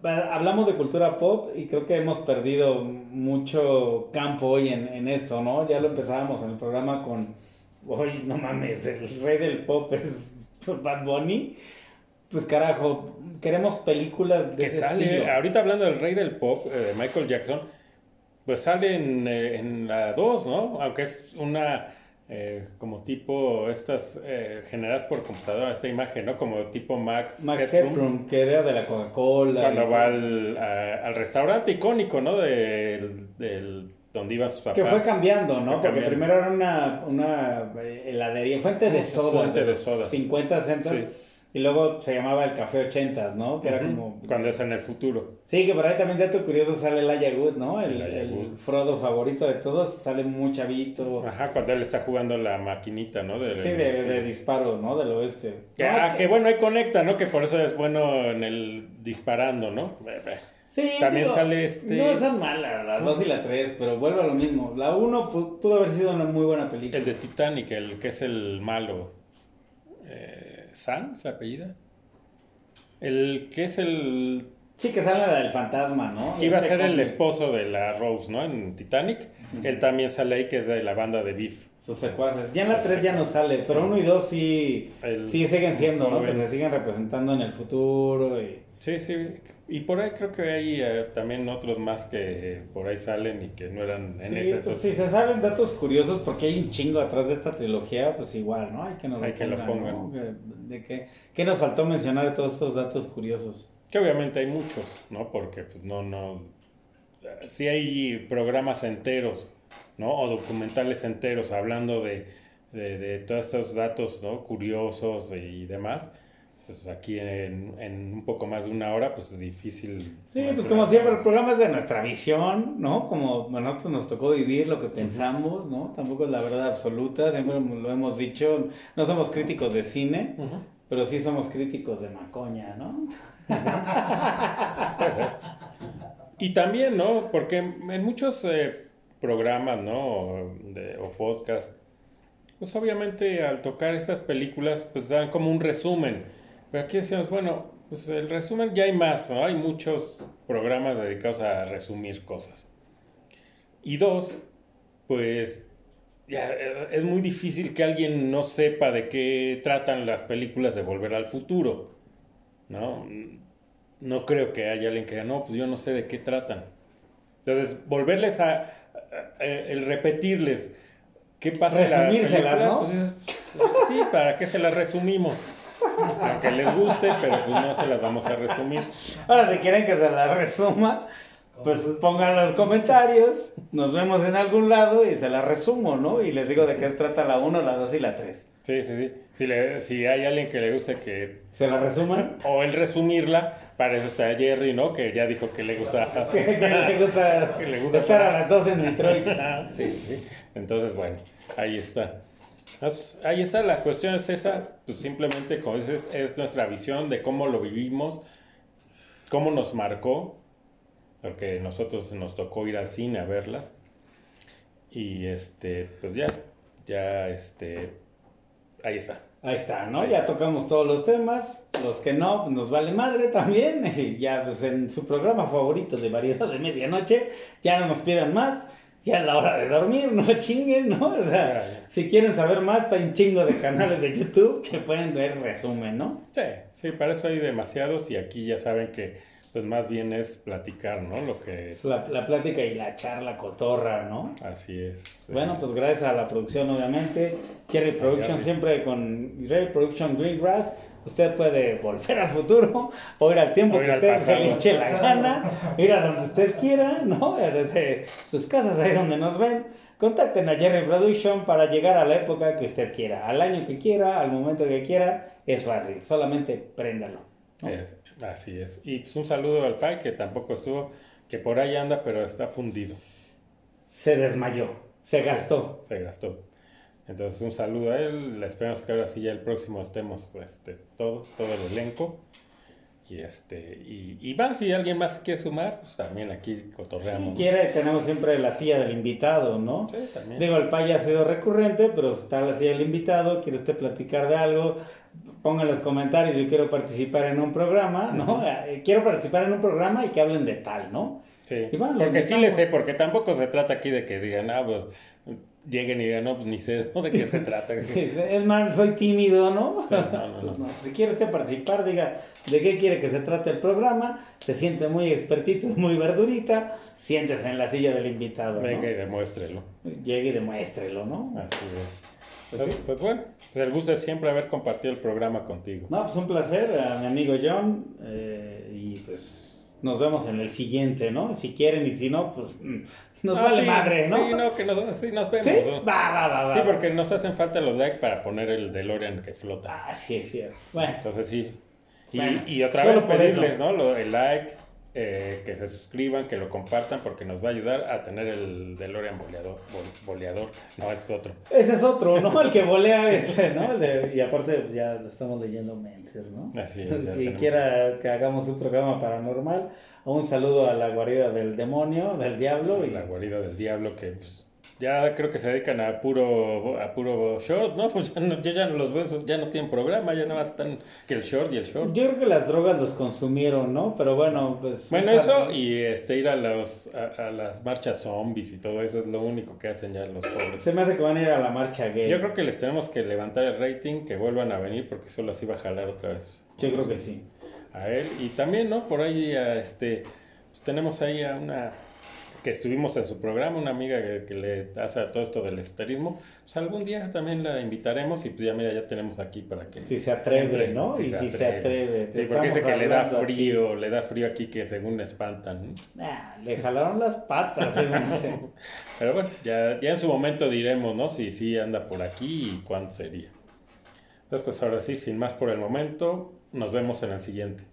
hablamos de cultura pop y creo que hemos perdido mucho campo hoy en, en esto, ¿no? Ya lo empezábamos en el programa con, hoy no mames, el rey del pop es Bad Bunny. Pues carajo, queremos películas de que ese sale, estilo. ahorita hablando del rey del pop, eh, Michael Jackson, pues sale en, en la 2, ¿no? Aunque es una, eh, como tipo, estas eh, generadas por computadora, esta imagen, ¿no? Como tipo Max, Max Headroom, Headroom, que era de la Coca-Cola. cuando va al, a- al restaurante icónico, ¿no? Del, del- donde iban sus papás. Que fue cambiando, ¿no? Fue Porque cambiando. primero era una, una heladería, fuente de soda. Fuente de sodas. 50 centos. Sí. Y luego se llamaba el Café 80, ¿no? Que era como... Cuando es en el futuro. Sí, que por ahí también, dato curioso, sale el Wood, ¿no? El, el. Frodo favorito de todos. Sale muy chavito. Ajá, cuando él está jugando la maquinita, ¿no? Sí, de, de disparos, ¿no? Del oeste. Que, No, ah, es que bueno, ahí conecta, ¿no? Que por eso es bueno en el disparando, ¿no? Sí, También digo, sale este- No son malas, la ¿Cómo 2 y la 3, pero vuelve a lo mismo. La 1 pudo haber sido una muy buena película. El de Titanic, el que es el malo. Eh, ¿San? ¿Se apellida? El que es el. Sí, que sale del fantasma, ¿no? que iba a Este ser el esposo de la Rose, ¿no? En Titanic. Él también sale ahí, que es de la banda de Beef. Sus secuaces. Ya en la Sus 3 ya no sale, pero 1 y 2 sí, El- sí siguen siendo, ¿no? Que se siguen representando en el futuro. Y... Sí, sí. Y por ahí creo que hay eh, también otros más que por ahí salen y que no eran en Sí, ese. pues, entonces- si se saben datos curiosos, porque hay un chingo atrás de esta trilogía, pues igual, ¿no? Hay que nos Hay que lo pongan, De qué, ¿Qué nos faltó mencionar de todos estos datos curiosos? Que obviamente hay muchos, ¿no? Porque pues no, no... Sí hay programas enteros, ¿no? O documentales enteros hablando de, de, de todos estos datos, ¿no? Curiosos y demás. Pues aquí en, en un poco más de una hora, pues es difícil. Sí, pues como siempre, el programa es de nuestra visión, ¿no? Como a nosotros nos tocó vivir lo que pensamos, ¿no? Tampoco es la verdad absoluta, siempre lo hemos dicho, no somos críticos de cine, pero sí somos críticos de Macoña, ¿no? Y también, ¿no? Porque en muchos eh, programas, ¿no? O, de, o podcast, pues obviamente al tocar estas películas, pues dan como un resumen. Pero aquí decíamos, bueno, pues el resumen ya hay más, ¿no? Hay muchos programas dedicados a resumir cosas. Y dos, pues ya eh, es muy difícil que alguien no sepa de qué tratan las películas de Volver al Futuro, ¿no? No creo que haya alguien que diga, no, pues yo no sé de qué tratan. Entonces, volverles a, a- a- el repetirles qué pasa en la Resumírselas, película, ¿no? pues es- sí, ¿para qué se las resumimos? Para que les guste, pero pues no se las vamos a resumir. Ahora, si quieren que se la resuma, pues pongan los comentarios, nos vemos en algún lado y se la resumo, ¿no? Y les digo de qué se trata la 1, la 2 y la 3. Sí, sí, sí. Si, le- si hay alguien que le guste que... ¿Se la resuman? O el resumirla, para eso está Jerry, ¿no? Que ya dijo que le gusta... que le gusta, Que le gusta estar a para- las 2 en Detroit. Sí, sí. Entonces, bueno, ahí está. Pues, Ahí está, la cuestión es esa, pues simplemente, como dices, es nuestra visión de cómo lo vivimos, cómo nos marcó, porque nosotros nos tocó ir al cine a verlas. Y este, pues ya, ya, este, ahí está. Ahí está, ¿no? Ya tocamos todos los temas. Los que no, pues nos vale madre también. Ya, pues en su programa favorito de variedad de medianoche, ya no nos pidan más. Ya es la hora de dormir, no chinguen, ¿no? O sea, si quieren saber más, hay un chingo de canales de YouTube que pueden ver resumen, ¿no? Sí, sí, para eso hay demasiados y aquí ya saben que, pues más bien es platicar, ¿no? Lo que, Es la, la plática y la charla cotorra, ¿no? así es. Bueno, pues gracias a la producción, obviamente. Jerry Production, siempre con Jerry Production Greengrass. Usted puede volver al futuro o ir al tiempo O que al usted se le eche la gana, ir a donde usted quiera, ¿no? Desde sus casas, ahí donde nos ven. Contacten a Jerry Production para llegar a la época que usted quiera, al año que quiera, al momento que quiera. Es fácil, solamente préndalo. ¿no? Es- así es. Y pues un saludo al Pai, que tampoco estuvo, que por ahí anda, pero está fundido. Se desmayó, se gastó. Se gastó. Entonces, un saludo a él. Esperamos que ahora sí ya el próximo estemos pues, este, todos, todo el elenco. Y este, y, y va, si alguien más quiere sumar, pues también aquí Si cotorreamos. ¿no? quiere, tenemos siempre la silla del invitado, ¿no? Sí, también. Digo, el pay ha sido recurrente, pero está la silla del invitado, quiere usted platicar de algo, ponga en los comentarios, yo quiero participar en un programa, ¿no? Eh, Quiero participar en un programa y que hablen de tal, ¿no? Sí, bueno, porque sí le sé, porque tampoco se trata aquí de que digan, ah, pues lleguen y digan, no, pues ni sé ¿no? de qué se trata. Es más, soy tímido, ¿no? Sí, no, no, Pues no. no. Si quiere usted participar, diga de qué quiere que se trate el programa, se siente muy expertito, muy verdurita, siéntese en la silla del invitado. Venga y demuéstrelo. Llegue y demuéstrelo, ¿no? Así es. Pues Pues, sí. pues bueno, pues el gusto es siempre haber compartido el programa contigo. No, pues un placer a mi amigo John. eh, y pues nos vemos en el siguiente, ¿no? Si quieren y si no, pues mm, nos Ah, vale sí, madre, ¿no? Sí, no, que nos, sí, nos vemos. ¿Sí? ¿no? Va, va, va, va. Sí, porque nos hacen falta los likes para poner el DeLorean que flota. Ah, sí, es cierto. Bueno, Entonces sí. Y, Bueno, y otra vez pedirles, eso. ¿no? Lo, el like, eh, que se suscriban, que lo compartan, porque nos va a ayudar a tener el DeLorean boleador. bol- boleador. No, es otro. ese es otro, ¿no? El que volea ese, ¿no? El de- y aparte ya estamos leyendo mentes, ¿no? Así es. tenemos- quiera que hagamos un programa paranormal, un saludo a la guarida del demonio, del diablo. Y... La guarida del diablo que pues, ya creo que se dedican a puro a puro short, ¿no? Pues ya no, yo ya no los veo, ya no tienen programa, ya nada más están que el short y el short. Yo creo que las drogas los consumieron, ¿no? Pero bueno, pues... Bueno, eso y este ir a los a, a las marchas zombies y todo eso es lo único que hacen ya los pobres. Se me hace que van a ir a la marcha gay. Yo creo que les tenemos que levantar el rating, que vuelvan a venir porque solo así va a jalar otra vez. Yo creo que sí. A él y también, ¿no? Por ahí a este pues tenemos ahí a una que estuvimos en su programa, una amiga que, que le hace a todo esto del esoterismo, pues algún día también la invitaremos y pues ya mira, ya tenemos aquí para que... Si se atreve, entre, ¿no? y si se atreve. Sí, porque dice que le da frío, le da frío aquí que según le espantan. Ah, le jalaron las patas, se me hace. Pero bueno, ya, ya en su momento diremos, ¿no? Si sí anda por aquí y cuándo sería. Entonces, pues ahora sí, sin más por el momento, nos vemos en el siguiente.